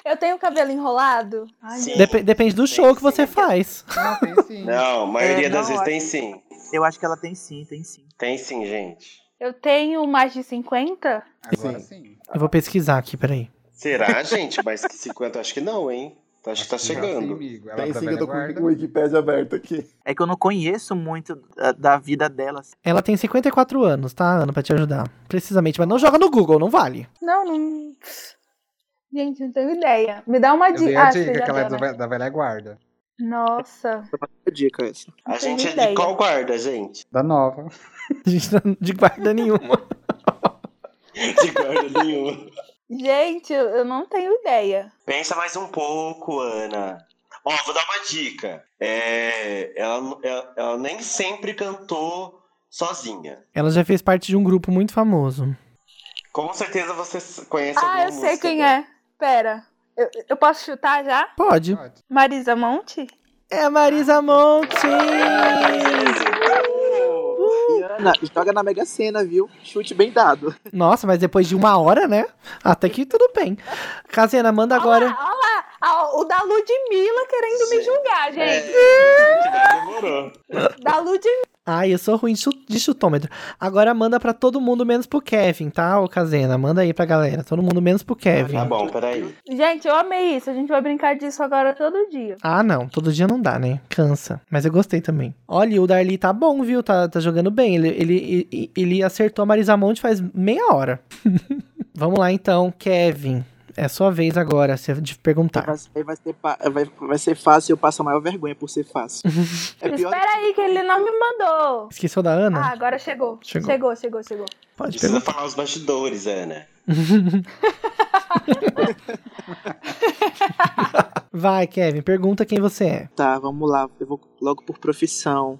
Eu tenho cabelo enrolado? Ai, Dep- depende do Tem show que sim. você faz. Não, tem sim. Não, a maioria É, das não, vezes acho- tem sim. Eu acho que ela tem sim, tem sim. Tem sim, gente. Eu tenho mais de 50? Agora Sim. sim. Eu vou pesquisar aqui, peraí. Será, gente? Mais que 50, acho que não, hein? Acho que tá Sim, sim, chegando. amigo. Ela Tem tá sim, eu tô com o Wikipedia aberto aqui. É que eu não conheço muito da, da vida dela. assim. Ela tem 54 anos, tá, Ana, pra te ajudar. Precisamente, mas não joga no Google, não vale. Não, não. Gente, não tenho ideia. Me dá uma Eu dei dica. a Ah, dica já que ela é da né? da velha guarda. Nossa. Uma dica essa. A gente tenho é ideia. de qual guarda, gente? Da nova. A gente não de guarda nenhuma. De guarda nenhuma. Gente, eu não tenho ideia. Pensa mais um pouco, Ana. Ó, vou dar uma dica. É, ela, ela, ela nem sempre cantou sozinha. Ela já fez parte de um grupo muito famoso. Com certeza você conhece Ah, alguma eu sei música quem dela. é. Pera. Eu, eu posso chutar já? Pode. Marisa Monte? É a Marisa Monte! Ana, joga na Mega Sena, viu? Chute bem dado. Nossa, mas depois de uma hora, né? Até que tudo bem. Casena, manda agora. Olha lá, o da Ludmilla querendo me julgar, gente. Demorou. Da Ludmilla. Ai, eu sou ruim de chu- de chutômetro. Agora manda pra todo mundo menos pro Kevin, tá, ô Casena? Manda aí pra galera. Todo mundo menos pro Kevin. Tá bom, peraí. Gente, eu amei isso. A gente vai brincar disso agora todo dia. Ah, não. Todo dia não dá, né? Cansa. Mas eu gostei também. Olha, o Darli tá bom, viu? Tá, tá jogando bem. Ele, ele, ele, ele acertou a Marisa Monte faz meia hora. Vamos lá, então, Kevin. É sua vez agora de perguntar. Vai, ser- vai, ser, vai, vai ser fácil, eu passo a maior vergonha por ser fácil. É pior Espera aí que ele não me mandou. Esqueceu da Ana? Ah, agora chegou. Chegou. Chegou, chegou, chegou. Pode Precisa perguntar. falar os bastidores, Ana. Vai, Kevin. Pergunta quem você é. Tá, vamos lá. Eu vou logo por profissão.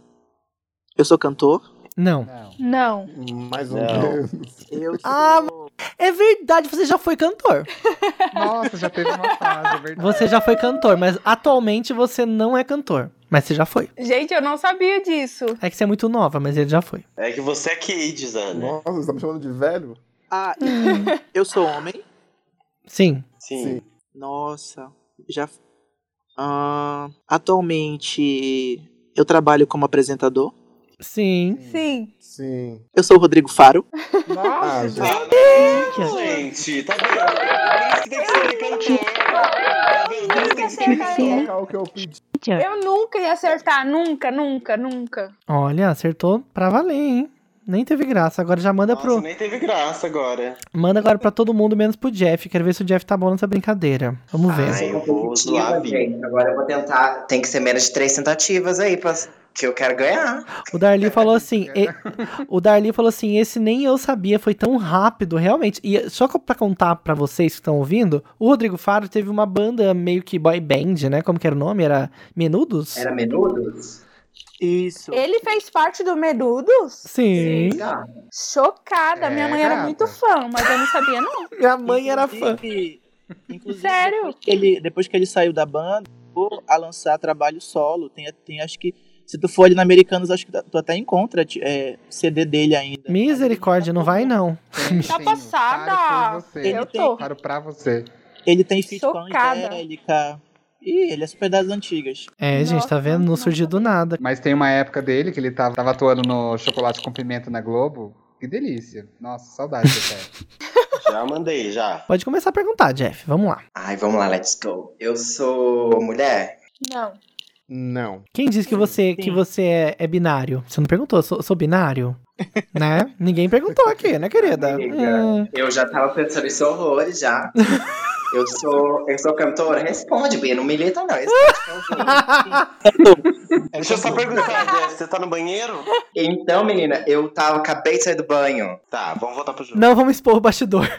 Eu sou cantor. Não. Não. Mais ou Não. Eu sou... Ah, É verdade, você já foi cantor. Nossa, já teve uma fase, é verdade. Você já foi cantor, mas atualmente você não é cantor. Mas você já foi. Gente, eu não sabia disso. É que você é muito nova, mas ele já foi. É que você é kids, Ana. Nossa, você tá me chamando de velho? Ah, eu sou homem. Sim. Sim. Sim. Nossa, já. Ah, atualmente eu trabalho como apresentador. Sim. Sim. Sim. Eu sou o Rodrigo Faro. Já. Ah, não, gente, tá vendo? Tem que ser cantor. Tá isso que tem que ser. Colocar o que eu pedi. Eu nunca ia acertar. Nunca, nunca, nunca. Olha, acertou pra valer, hein? Nem teve graça. Agora já manda Nossa, pro. nem teve graça agora. Manda agora pra todo mundo, menos pro Jeff. Quero ver se o Jeff tá bom nessa brincadeira. Vamos ver. Ai, eu vou zoar gente. Agora eu vou tentar. Tem que ser menos de três tentativas aí, pra... que eu quero ganhar. O Darli falou assim. e- O Darli falou assim: esse nem eu sabia, foi tão rápido, realmente. E só pra contar pra vocês que estão ouvindo, o Rodrigo Faro teve uma banda meio que boy band, né? Como que era o nome? Era Menudos? Era menudos? Isso. Ele fez parte do Menudos? Sim. Ah, Chocada. Minha É, mãe era muito fã, mas eu não sabia, não. Minha mãe era fã. Inclusive- Inclusive, Sério? Depois que, ele, depois que ele saiu da banda, começou a lançar trabalho solo. Tem, tem acho que. Se tu for ali na Americanos, acho que tu até encontra é, CD dele ainda. Misericórdia, não vai não. Tá passada. Eu tô. Paro pra você. Ele tem feat com a. Angélica. Ih, ele é super das antigas. É, gente, tá Nossa, vendo? Não nossa. surgiu do nada. Mas tem uma época dele que ele tava, tava atuando no Chocolate com Pimenta na Globo. Que delícia. Nossa, saudade até. Já mandei, já. Pode começar a perguntar, Jeff. Vamos lá. Ai, vamos lá, let's go. Eu sou mulher? Não. Não. Quem disse que você, que você é, é binário? Você não perguntou? Sou, sou binário? né? Ninguém perguntou aqui, né, querida? Amiga, Hum, Eu já tava pensando isso horrores já. Eu sou, eu sou cantora? Responde, Bia. Não milita, não. Responde, Deixa eu só perguntar, Jess, você tá no banheiro? Então, menina, eu tava, acabei de sair do banho. Tá, vamos voltar pro jogo. não vamos expor o bastidor.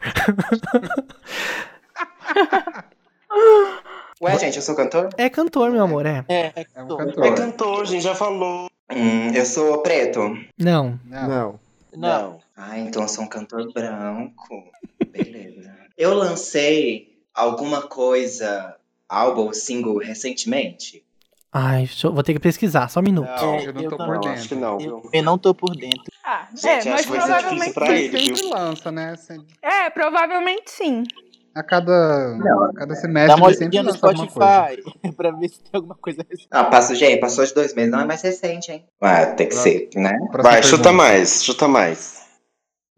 Ué, gente, eu sou cantor? É cantor, meu amor, é. É, é, É um cantor. É cantor. cantor, a gente já falou. Hum, eu sou preto. Não. Não. Não. Não. Ah, então eu sou um cantor branco. Beleza. Eu lancei alguma coisa, álbum, single, recentemente? Ai, eu- vou ter que pesquisar, só um minuto. Não, Eu não eu tô por não, acho que dentro. não, Eu, viu? eu não tô por dentro. Ah, Gente, é, acho mas que vai ser provavelmente difícil pra sim. ele, viu? Sempre lança, né? Sempre- É, provavelmente sim. A cada, Não. a cada semestre Dá uma sempre olhadinha no lança alguma coisa. Spotify pra ver se tem alguma coisa recente. Ah, passou, gente, passou de dois meses, não é mais recente, hein? Ah, tem que ser, né? Vai, chuta pergunta. mais, chuta mais.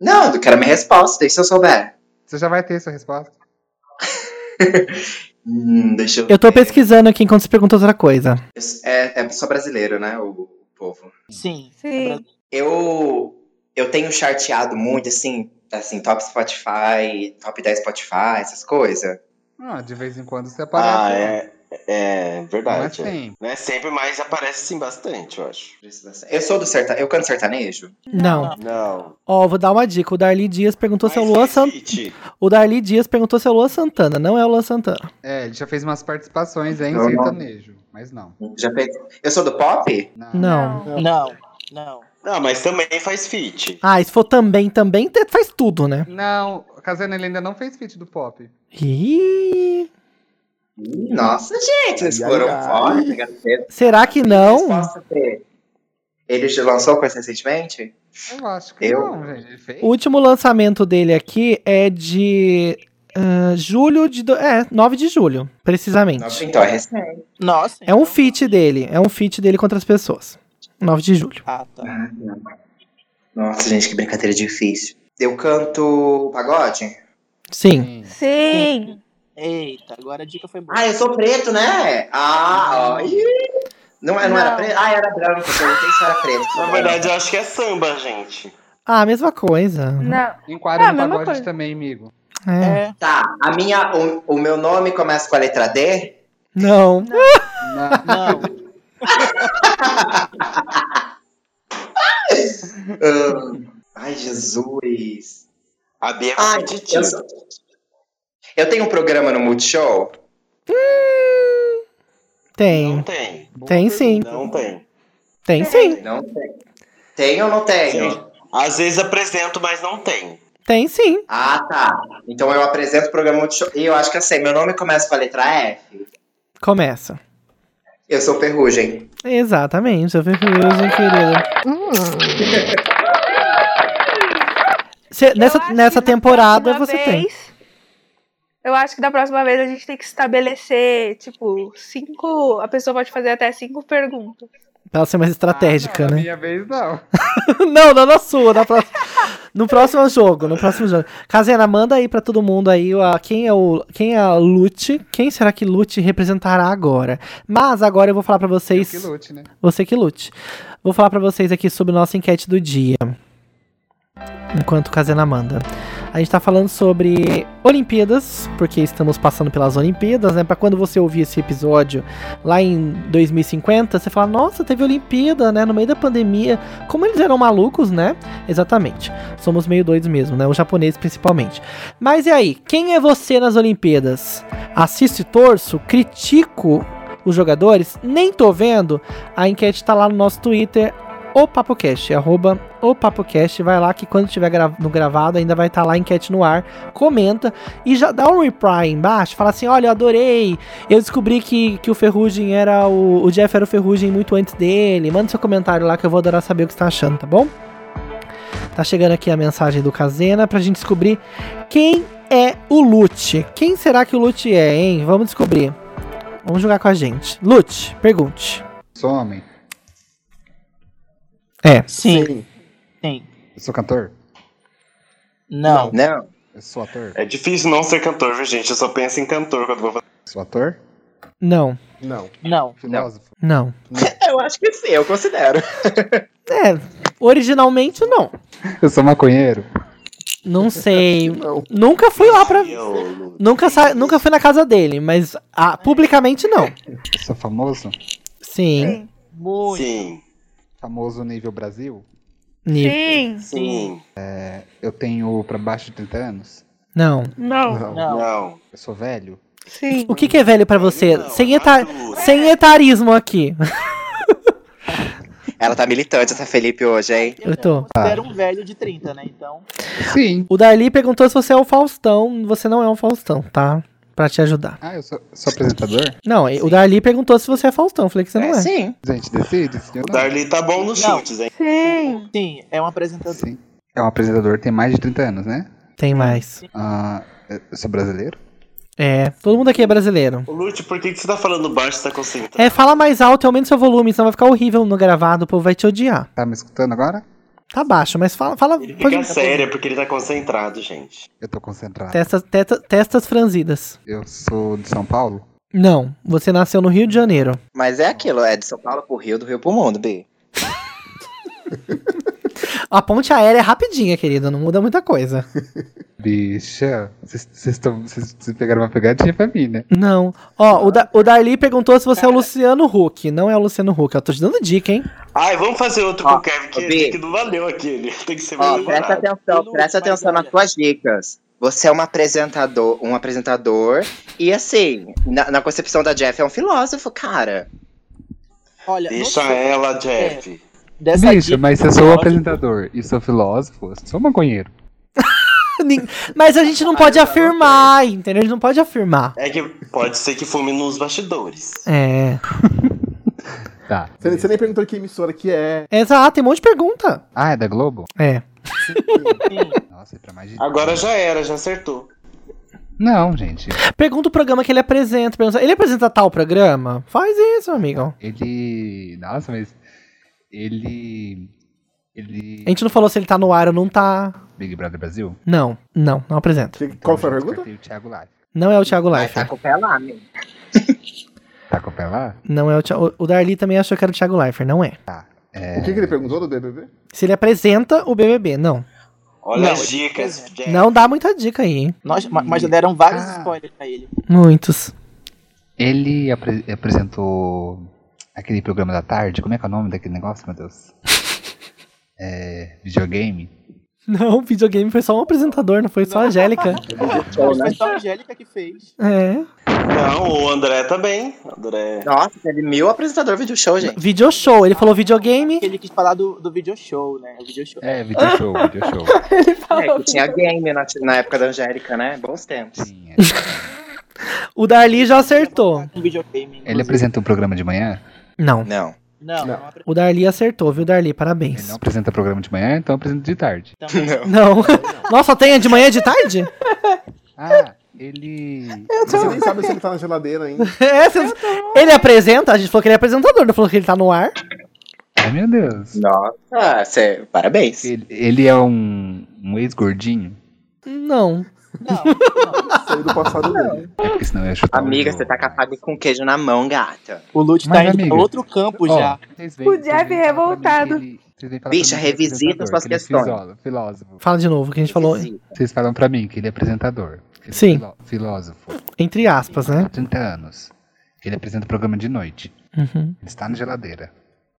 Não, eu quero minha resposta, e se eu souber? Você já vai ter sua resposta. Hum, deixa eu Eu tô ver. pesquisando aqui enquanto você pergunta outra coisa. É, é só brasileiro, né, o, o povo. Sim. Sim. Eu, eu tenho charteado muito, assim, assim, top Spotify, top 10 Spotify, essas coisas. Ah, de vez em quando você Ah, aparece. é. É Não é verdade. é. sempre. Não é sempre, mas aparece sim bastante, eu acho. Eu sou do sertanejo. Eu canto sertanejo? Não. Não. Ó, vou dar uma dica. O Darli Dias perguntou se é o Mas Luan Santana. O Darli Dias perguntou se é o Luan Santana. Não é o Luan Santana. É, ele já fez umas participações aí em não. sertanejo, mas não. Já fez... Eu sou do pop? Não. Não. Não, não. Não, mas também faz feat. Ah, se for também, também, faz tudo, né? Não, a Casena ele ainda não fez feat do pop. Ih, Nossa, gente, vocês foram pegaram cedo. será que não? Ele já lançou coisa recentemente? Eu acho que Eu? não, gente. Ele fez? O último lançamento dele aqui é de ah, julho de. do- É, 9 de julho, precisamente. Nossa, então é recente. Nossa. É um então- feat dele. É um feat dele contra as pessoas. 9 de julho. Ah, tá. Nossa, gente, que brincadeira difícil. Eu canto pagode? Sim. Sim. Sim. Eita, agora a dica foi boa. Ah, eu sou preto, né? Ah, ó. Ih. Não, não, era Não. preto? Ah, era branco. Eu perguntei se era preto. Na verdade, eu acho que é samba, gente. Ah, mesma coisa. Não. Enquadra Ah, no pagode coisa. também, amigo. É. É. Tá, a minha, o, o meu nome começa com a letra D? Não. Não. Não. Ai, Jesus. A Bia Ai, eu, sou- eu tenho um programa no Multishow? Tem. Não tem. Tem sim. Não tem. Tem sim. Não tem. Tem ou não tem? Sim. Às vezes apresento, mas não tem. Tem sim. Ah, tá. Então eu apresento o programa Multishow. E eu acho que eu sei, meu nome começa com a letra F. Começa. Eu sou Ferrugem. Exatamente, seu ferrugem, querida. Cê- Eu nessa acho que nessa da temporada próxima você tem. vez- Eu acho que da próxima vez a gente tem que estabelecer, tipo, cinco. A pessoa pode fazer até cinco perguntas. Pra ela ser mais estratégica, Ah, não, né? Na minha vez, não. não, não na sua, na próxima. No próximo jogo, no próximo jogo. Casena, manda aí pra todo mundo aí ó, quem é o quem é a Lute, quem será que Lute representará agora. Mas agora eu vou falar pra vocês, Que lute, né? você que lute. Vou falar pra vocês aqui sobre nossa enquete do dia. Enquanto Casena manda. A gente tá falando sobre Olimpíadas, porque estamos passando pelas Olimpíadas, né? Pra quando você ouvir esse episódio lá em 2050, você fala, nossa, teve Olimpíada, né? No meio da pandemia. Como eles eram malucos, né? Exatamente. Somos meio doidos mesmo, né? Os japoneses principalmente. Mas e aí? Quem é você nas Olimpíadas? Assisto e torço? Critico os jogadores? Nem tô vendo? A enquete tá lá no nosso Twitter, o PapoCast, arroba o PapoCast, vai lá que quando tiver no gravado ainda vai estar lá a enquete no ar, comenta e já dá um reply embaixo, fala assim, olha, eu adorei, eu descobri que, que o Ferrugem era o, o Jeff era o Ferrugem muito antes dele, manda seu comentário lá que eu vou adorar saber o que você tá achando, tá bom? Tá chegando aqui a mensagem do Kazena pra gente descobrir quem é o Lute. Quem será que o Lute é, hein? Vamos descobrir. Vamos jogar com a gente. Lute, pergunte. Sou homem. É. Sim. Sim. Eu sou cantor. Não. Não. Eu sou ator. É difícil não ser cantor, viu, gente? Eu só penso em cantor quando vou fazer. Sou ator. Não, Não. Não. Filósofo. não. Eu acho que sim, eu considero. É, originalmente não. Eu sou maconheiro. Não sei. Não. Nunca fui lá pra. Eu- Nunca, sa... Nunca fui na casa dele, mas ah, publicamente não. Eu sou famoso. Sim. Muito. Sim. Famoso nível Brasil. Sim. Sim. Eu tenho pra baixo de 30 anos. Não. Não. Não. Não. Não. Eu sou velho. Sim. O que, que é velho pra você? Não, sem, etar... maduro. sem etarismo aqui. Ela tá militante, essa Felipe, hoje, hein? Eu tô. Considero um velho de 30, né? Então. Sim. O Darli perguntou se você é o Faustão. Você não é um Faustão, tá? Pra te ajudar. Ah, eu sou, sou apresentador? Não, o Darli perguntou se você é Faustão. Eu Falei que você não é. sim. Gente, decide? Sim O? Darli tá bom nos chutes, hein? Sim. Sim, é um apresentador. Sim. É um apresentador, tem mais de 30 anos, né? Tem mais. Ah, eu sou brasileiro? É, todo mundo aqui é brasileiro. Lute, por que, que você tá falando baixo e tá concentrado? É, fala mais alto e aumenta seu volume, senão vai ficar horrível no gravado, o povo vai te odiar. Tá me escutando agora? Tá baixo, mas fala, fala Ele pode- fica sério é porque ele tá concentrado, gente. Eu tô concentrado. testas, teta- testas franzidas. Eu sou de São Paulo? Não, você nasceu no Rio de Janeiro. Mas é aquilo, é de São Paulo pro Rio, do Rio pro mundo, B. A ponte aérea é rapidinha, querida, não muda muita coisa. Bicha, vocês pegaram uma pegadinha pra mim, né? Não. Ó, o, da, o Darli perguntou se você é o Luciano Huck. Não é o Luciano Huck. Eu tô te dando dica, hein? Ai, vamos fazer outro Ó, com o Kevin, que, que não valeu aquele. Tem que ser Ó, mais presta atenção, presta atenção nas tuas dicas. Você é um apresentador, um apresentador, e assim, na, na concepção da Jeff é um filósofo, cara. Olha, Deixa ela, Jeff. dessa Bicho, dica mas se eu sou um filósofo, apresentador e sou filósofo, eu sou maconheiro. Mas a gente não pode afirmar, entendeu? A gente não pode afirmar. É que pode ser que fume nos bastidores. É. Tá. Você, você nem perguntou que emissora que é. Exato, tem um monte de pergunta. Ah, é da Globo? É. Nossa, é pra mais de. Agora já era, já acertou. Não, gente. Pergunta o programa que ele apresenta. pergunta, Ele apresenta tal programa? Faz isso, amigo. Ele. Nossa, mas. Ele. Ele. A gente não falou se ele tá no ar ou não tá. Big Brother Brasil? Não, não, não apresenta. Que- Qual foi a pergunta? Tem o Thiago. Não é o Thiago Vai tá com o pé lá, meu. Tá com o pé lá? Não é o Thiago. O Darli também achou que era o Thiago Leifert, não é. É. O que, que ele perguntou do BBB? Se ele apresenta o BBB, não. Olha Não, as dicas. Jeff. Não dá muita dica aí, hein? Nós, ma- mas já deram vários Ah. spoilers pra ele. Muitos. Ele apre- apresentou aquele programa da tarde. Como é que é o nome daquele negócio, meu Deus? É. Videogame? Não, o videogame foi só um apresentador, não foi só a Angélica. Foi só a Angélica que fez. É. Não, o André também. André. Nossa, teve mil apresentador vídeo show, gente. Video show. Ele falou videogame. Ele quis falar do, do video show, né? Video show. É, video show, video show. Ele É, falou. que tinha game na, na época da Angélica, né? Bons tempos. Sim, é. O Darli já acertou. Ele apresenta um programa de manhã? Não. Não. Não, Não. não O Darli acertou, viu, Darli? Ele Parabéns. não apresenta programa de manhã, então apresenta de tarde. também. Não. Nossa, só tem a de manhã e de tarde? Ah, ele. Você nem sabe se ele tá na geladeira ainda. É, vocês- Ele apresenta, a gente falou que ele é apresentador, não falou que ele tá no ar. Ai meu Deus. Nossa, cê, parabéns. Ele, ele é um, um ex-gordinho? Não. Não, não. Saiu do passado dele. É porque senão eu ia chutar o Amiga, você tá com a faca com queijo na mão, gata. O Lute tá indo amiga, pra outro campo Ó, já. veem- O Jeff vêm revoltado. vêm Bicha, é revisita apresentador, suas que é questões. filó- Filósofo. Fala de novo o que a gente falou. Vocês falam pra mim que ele é apresentador. ele é Sim. filó- Filósofo. Entre aspas, né? 30 anos. Ele apresenta programa de noite. Uhum. Ele está na geladeira.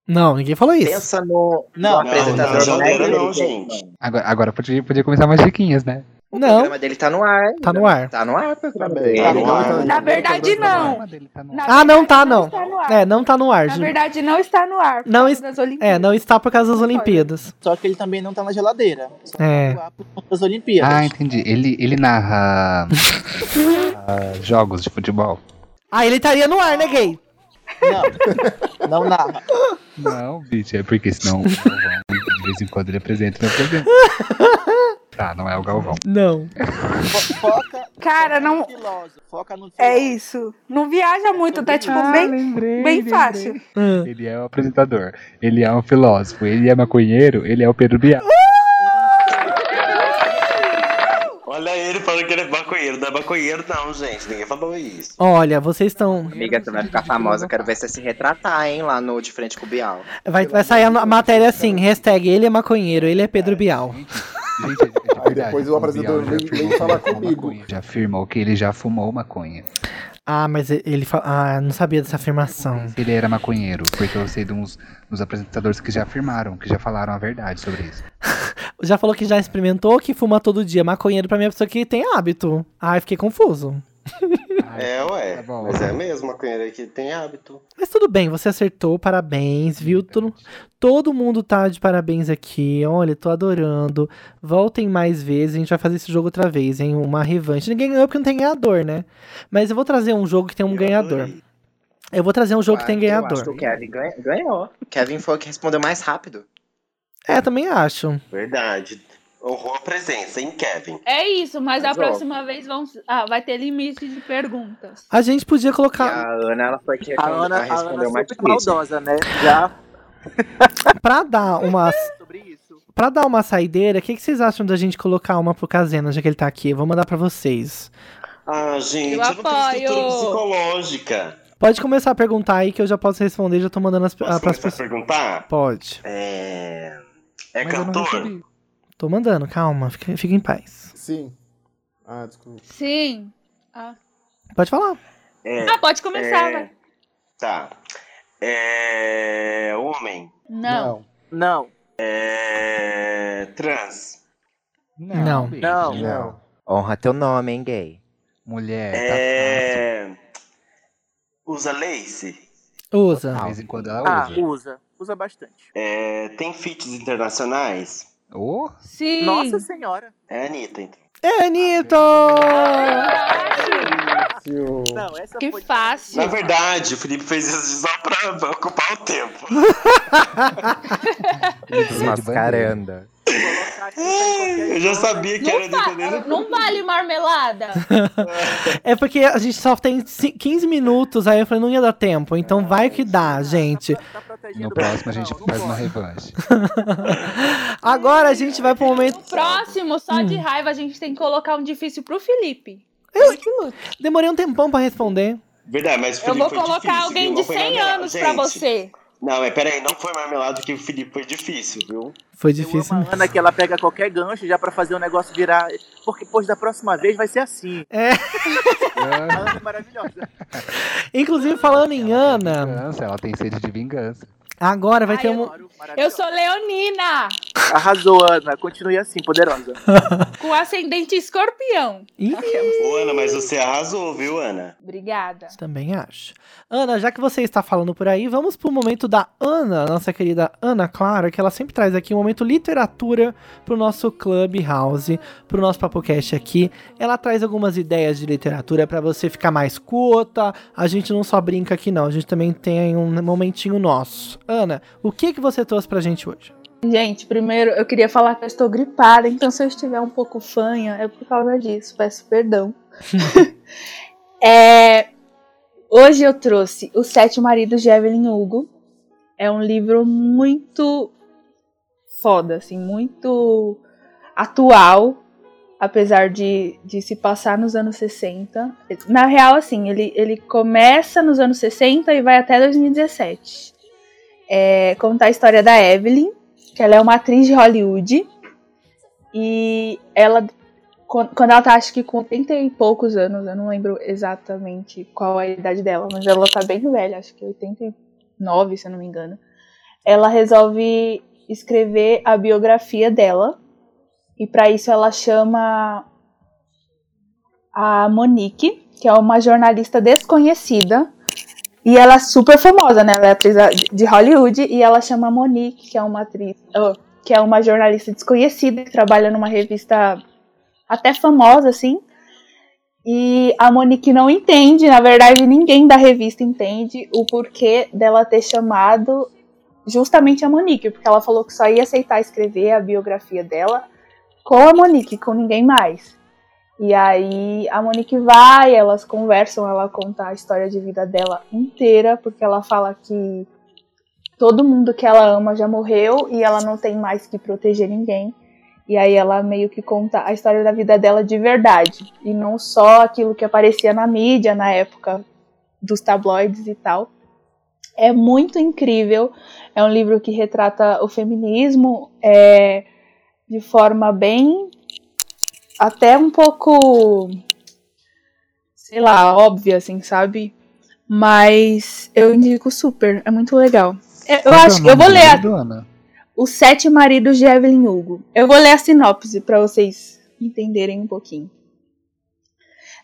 Não, ninguém falou isso. Pensa no, Não, não, apresentador não, não, Dele, gente. Agora, agora podia, podia começar umas diquinhas, né? O Não. programa dele tá no ar. Tá no ar. Tá no ar o programa Tá bem, dele. tá no ar. Na verdade, não. programa tá no Na ar. Ah, não tá, verdade, não. está no. É, não tá no ar. Na verdade, não está no ar. por Não causa es- das Olimpíadas. É, não está por causa das Olimpíadas. Só que ele também não tá na geladeira. Só É. tá por conta das Olimpíadas. Ah, entendi. Ele, ele narra ah, jogos de futebol. Ah, ele estaria no ar, né, gay? Não, não narra. Não, bicho, é porque senão de vez em quando ele apresenta não apresenta. Tá, não é o Galvão. Não. Fo- Foca Cara, não. Foca no filósofo. É isso. Não viaja muito, tá tipo bem, lembrei, bem fácil. Ah. Ele é o apresentador, ele é um filósofo, ele é maconheiro, ele é o Pedro Bial. Olha ele falando que ele é maconheiro. Não é maconheiro, não, gente. Ninguém falou isso. Olha, vocês estão. Amiga, você vai ficar famosa. Eu quero ver você se retratar, hein, lá no De Frente com o Bial. Vai, vai sair a matéria assim: hashtag ele é maconheiro, ele é Pedro Bial. Gente, é de Aí depois o apresentador vem- falar que ele fumou comigo. maconha. Já afirmou que ele já fumou maconha. Ah, mas ele fala. Ah, não sabia dessa afirmação. Ele era maconheiro, porque eu sei de uns, dos apresentadores que já afirmaram, que já falaram a verdade sobre isso. Já falou que já experimentou, que fuma todo dia. Maconheiro pra mim é pessoa que tem hábito. Ai, fiquei confuso. É, ué. Tá bom. Mas é mesmo, maconheiro que tem hábito. Mas tudo bem, você acertou, parabéns, viu? Todo, todo mundo tá de parabéns aqui. Olha, tô adorando. Voltem mais vezes, a gente vai fazer esse jogo outra vez, hein? Uma revanche. Ninguém ganhou porque não tem ganhador, né? Mas eu vou trazer um jogo que tem um Eu ganhador. adorei. Eu vou trazer um jogo que tem Eu acho que ganhador. o Kevin ganhou. Kevin foi o que respondeu mais rápido. É, também acho. Verdade. Honrou a presença, hein, Kevin? É isso, mas a ó. próxima vez vão, ah, vai ter limite de perguntas. A gente podia colocar. a Ana, ela foi que A Ana, a Ana respondeu é mais super difícil. maldosa, né? Já Pra dar uma. sobre isso. Pra dar uma saideira, o que, que vocês acham da gente colocar uma pro Casena, já que ele tá aqui? Vou mandar pra vocês. Ah, gente, Eu eu, não tenho apoio. estrutura psicológica. Pode começar a perguntar aí que eu já posso responder, já tô mandando as, Posso ah, pras a pessoas. perguntar? Pode. É... É Mas eu não cantor? Tô mandando, calma, fica, fica em paz. Sim. Ah, desculpa. Sim. Ah, Pode falar. É, Ah, pode começar, é, vai. Tá. É. Homem. Não. Não, É. Trans. Não. bicho. não. Não. Honra teu nome, hein, gay. Mulher, tá É. Usa lace. Usa. De vez em quando ela Ah, usa. usa. Usa bastante. É. Tem feats internacionais. Oh, Sim. Nossa senhora. É a Anitta, então. É, Anitta! Não, essa Que foi... fácil. Na verdade, o Felipe fez isso só pra pra ocupar o tempo. Desmascarando. Tá Eu já sabia que era Não, va- dependendo. não vale marmelada. É porque a gente só tem ci- 15 minutos, aí eu falei, não ia dar tempo. Então vai que dá, gente. Tá protegendo no próximo a gente Não, não faz uma revanche. Agora a gente vai pro momento. No próximo, só Hum. de raiva, a gente tem que colocar um difícil pro Felipe. Eu-. Demorei um tempão pra responder. Verdade, mas o Eu Felipe vou colocar difícil, alguém viu? de Não foi 100 marmelada, anos pra gente. você. Não, mas peraí, não foi marmelada que o Felipe foi difícil, viu? Foi Eu difícil. amo a Ana que ela pega qualquer gancho já pra fazer o negócio virar. Porque, pois, da próxima vez vai ser assim. É. A Ana é maravilhosa. Inclusive, falando em Ana, Vingança, ela tem sede de vingança. Agora vai Ai, ter um. Eu sou leonina, Arrasou, Ana. Continue assim, poderosa. com ascendente escorpião. Ih, Ô, Ana, mas você arrasou, viu, Ana? Obrigada. também acho. Ana, já que você está falando por aí, vamos pro momento da Ana, nossa querida Ana Clara, que ela sempre traz aqui um momento literatura pro nosso Clubhouse, pro nosso PapoCast aqui. Ela traz algumas ideias de literatura pra você ficar mais culta. A gente não só brinca aqui não, a gente também tem um momentinho nosso. Ana, o que que você trouxe pra gente hoje? Gente, primeiro eu queria falar que eu estou gripada, então se eu estiver um pouco fanha é por causa disso, peço perdão. É, hoje eu trouxe Os Sete Maridos de Evelyn Hugo. É um livro muito foda, assim, muito atual, apesar de, de se passar nos anos 60. Na real, assim, ele, ele começa nos anos 60 e vai até 2017. É, conta a história da Evelyn, que ela é uma atriz de Hollywood. E ela, quan- quando ela tá, acho que com 30 e poucos anos, eu não lembro exatamente qual é a idade dela, mas ela tá bem velha, acho que 89, se eu não me engano. Ela resolve escrever a biografia dela. E para isso ela chama a Monique, que é uma jornalista desconhecida. E ela é super famosa, né? Ela é atriz de Hollywood e ela chama Monique, que é uma atriz, que é uma jornalista desconhecida que trabalha numa revista até famosa, assim. E a Monique não entende, na verdade, ninguém da revista entende o porquê dela ter chamado justamente a Monique, porque ela falou que só ia aceitar escrever a biografia dela com a Monique, com ninguém mais. E aí a Monique vai, elas conversam, ela conta a história de vida dela inteira, porque ela fala que todo mundo que ela ama já morreu e ela não tem mais que proteger ninguém. E aí ela meio que conta a história da vida dela de verdade, e não só aquilo que aparecia na mídia na época dos tabloides e tal. É muito incrível, é um livro que retrata o feminismo é, de forma bem até um pouco, sei lá, óbvia, assim, sabe? Mas eu indico super, é muito legal. Eu, eu é acho o que eu vou ler a-? Os Sete Maridos de Evelyn Hugo. Eu vou ler a sinopse para vocês entenderem um pouquinho.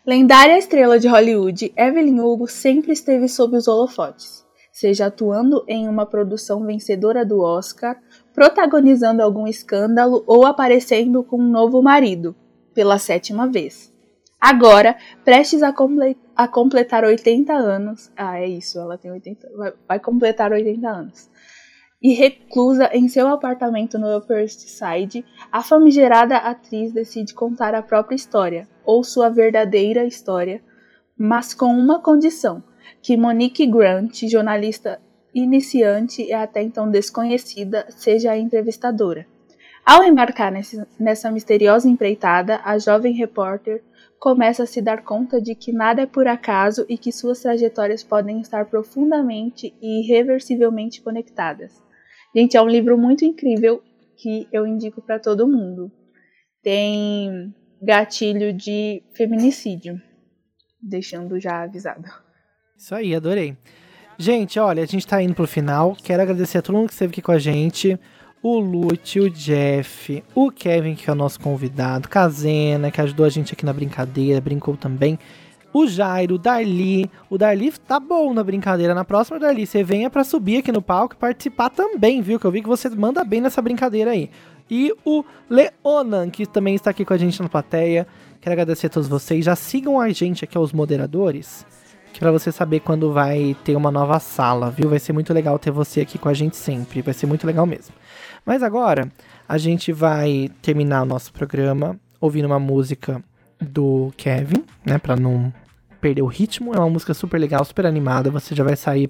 Lendária estrela de Hollywood, Evelyn Hugo sempre esteve sob os holofotes, seja atuando em uma produção vencedora do Oscar, protagonizando algum escândalo ou aparecendo com um novo marido, pela sétima vez. Agora, prestes a, comple- a completar 80 anos. Ah, é isso, ela tem 80. Vai, vai completar 80 anos. E reclusa em seu apartamento no Upper East Side, a famigerada atriz decide contar a própria história, ou sua verdadeira história, mas com uma condição: que Monique Grant, jornalista iniciante e até então desconhecida, seja a entrevistadora. Ao embarcar nesse- nessa misteriosa empreitada, a jovem repórter começa a se dar conta de que nada é por acaso e que suas trajetórias podem estar profundamente e irreversivelmente conectadas. Gente, é um livro muito incrível que eu indico para todo mundo. Tem gatilho de feminicídio, deixando já avisado. Isso aí, adorei. Gente, olha, a gente tá indo pro final. Quero agradecer a todo mundo que esteve aqui com a gente. O Lute, o Jeff, o Kevin, que é o nosso convidado, Kazena, que ajudou a gente aqui na brincadeira, brincou também. O Jairo, o Darli. O Darli tá bom na brincadeira. Na próxima, Darli, você venha para subir aqui no palco e participar também, viu? Que eu vi que você manda bem nessa brincadeira aí. E o Leonan, que também está aqui com a gente na plateia. Quero agradecer a todos vocês. Já sigam a gente aqui, os moderadores, que para você saber quando vai ter uma nova sala, viu? Vai ser muito legal ter você aqui com a gente sempre. Vai ser muito legal mesmo. Mas agora a gente vai terminar o nosso programa ouvindo uma música do Kevin, né, para não perder o ritmo. É uma música super legal, super animada. Você já vai sair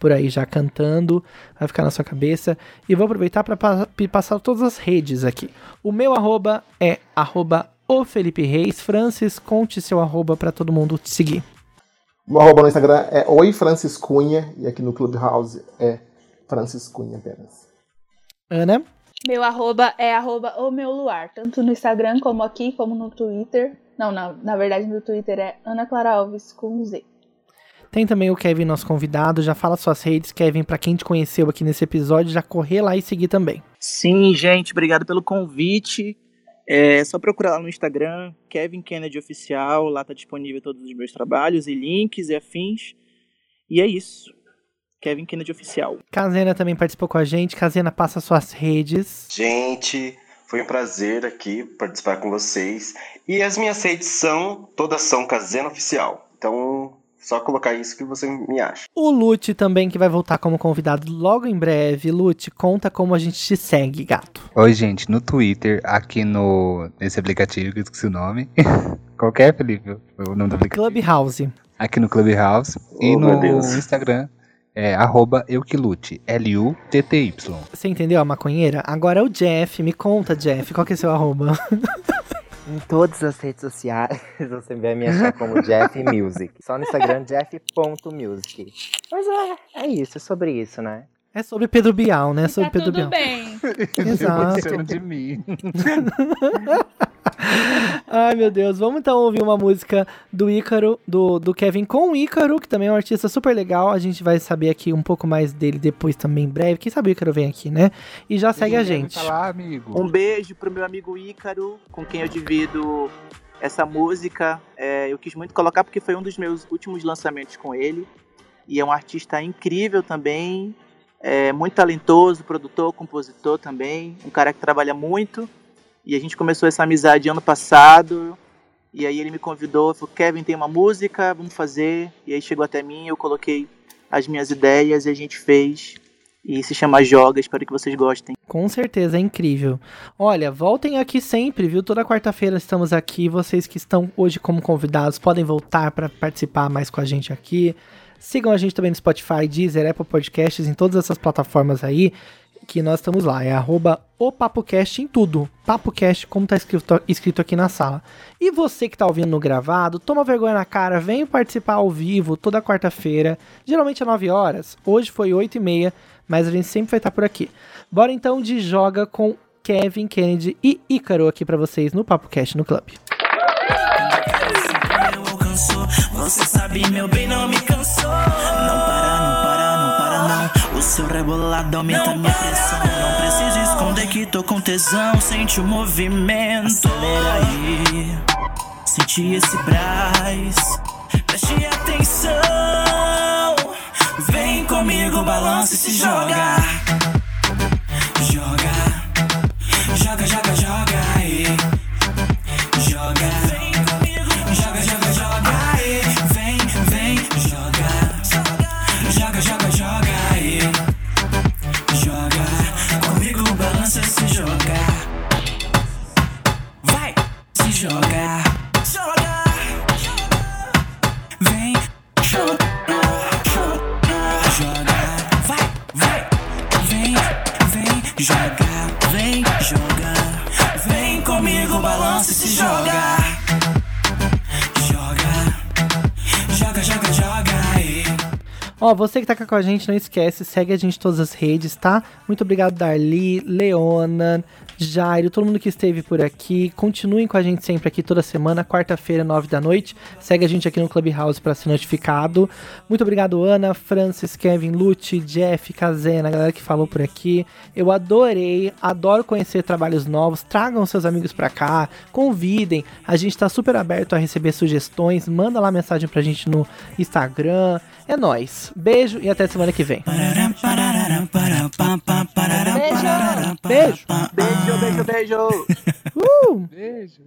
por aí já cantando, vai ficar na sua cabeça. E vou aproveitar para pa passar todas as redes aqui. O meu arroba é arroba o Felipe Reis. Francis, conte seu arroba para todo mundo te seguir. Meu arroba no Instagram é Oi Francis Cunha e aqui no Clubhouse é Francis Cunha apenas. Ana? Meu arroba é arroba o meu luar, tanto no Instagram como aqui, como no Twitter. Não, não, na verdade no Twitter é Ana Clara Alves com Z. Tem também o Kevin, nosso convidado. Já fala suas redes, Kevin, para quem te conheceu aqui nesse episódio, já correr lá e seguir também. Sim, gente, obrigado pelo convite. É só procurar lá no Instagram, Kevin Kennedy Oficial. Lá tá disponível todos os meus trabalhos e links e afins. E é isso. Kevin Kennedy Oficial. Kazena também participou com a gente. Kazena, passa suas redes. Gente, foi um prazer aqui participar com vocês. E as minhas redes são, todas são Kazena Oficial. Então, só colocar isso que você me acha. O Lute também, que vai voltar como convidado logo em breve. Lute, conta como a gente te segue, gato. Oi, gente, no Twitter, aqui no nesse aplicativo, que eu esqueci o nome. Qualquer, Felipe, o nome do aplicativo. Clubhouse. Aqui no Clubhouse. Oh, e no Deus. Instagram, é arroba euquilute, L-U-T-T-Y. Você entendeu a maconheira? Agora é o Jeff. Me conta, Jeff, qual que é seu arroba? Em todas as redes sociais você vai me achar como Jeff Music. Só no Instagram, jeff.music. Mas é, é isso, é sobre isso, né? É sobre Pedro Bial, né? É sobre tá Pedro tudo Bial. bem. Exato. Esqueceram de mim. Ai, meu Deus. Vamos então ouvir uma música do Ícaro, do, do Kevin com o Ícaro, que também é um artista super legal. A gente vai saber aqui um pouco mais dele depois também, em breve. Quem sabe o Ícaro vem aqui, né? E já segue a gente. Falar, amigo. Um beijo pro meu amigo Ícaro, com quem eu divido essa música. É, eu quis muito colocar porque foi um dos meus últimos lançamentos com ele. E é um artista incrível também. É, muito talentoso, produtor, compositor também. Um cara que trabalha muito. E a gente começou essa amizade ano passado. E aí ele me convidou, falou, Kevin, tem uma música, vamos fazer. E aí chegou até mim, eu coloquei as minhas ideias e a gente fez. E se chama Joga, espero que vocês gostem. Com certeza, é incrível. Olha, voltem aqui sempre, viu? Toda quarta-feira estamos aqui. Vocês que estão hoje como convidados podem voltar para participar mais com a gente aqui. Sigam a gente também no Spotify, Deezer, Apple Podcasts, em todas essas plataformas aí que nós estamos lá. É arroba o PapoCast em tudo. PapoCast, como tá escrito, escrito aqui na sala. E você que tá ouvindo no gravado, toma vergonha na cara, vem participar ao vivo toda quarta-feira, geralmente às 9 horas. Hoje foi 8 e meia, mas a gente sempre vai estar por aqui. Bora então de Joga com Kevin Kennedy e Ícaro aqui pra vocês no PapoCast no alcançou. Você sabe, meu bem, não me cansou. Não para, não para, para, seu rebolado aumenta minha pressão. Não preciso esconder que tô com tesão. Sente o movimento. Acelera aí. Sente esse brás. Preste atenção. Vem comigo, balança e se. Joga. Se joga. Joga. Vem, joga. Joga. Vai, vai. Vem, vem, joga. Vem, joga. Vem comigo, balança e se joga. Ó, você que tá com a gente, não esquece, segue a gente em todas as redes, tá? Muito obrigado, Darli, Leona, Jairo, todo mundo que esteve por aqui. Continuem com a gente sempre aqui toda semana, quarta-feira, nove da noite. Segue a gente aqui no Clubhouse para ser notificado. Muito obrigado, Ana, Francis, Kevin, Lute, Jeff, Kazena, a galera que falou por aqui. Eu adorei, adoro conhecer trabalhos novos. Tragam seus amigos pra cá, convidem. A gente tá super aberto a receber sugestões. Manda lá mensagem pra gente no Instagram. É nóis. Beijo e até semana que vem. Beijo! Beijo! Beijo, beijo, beijo. Uh! Beijo.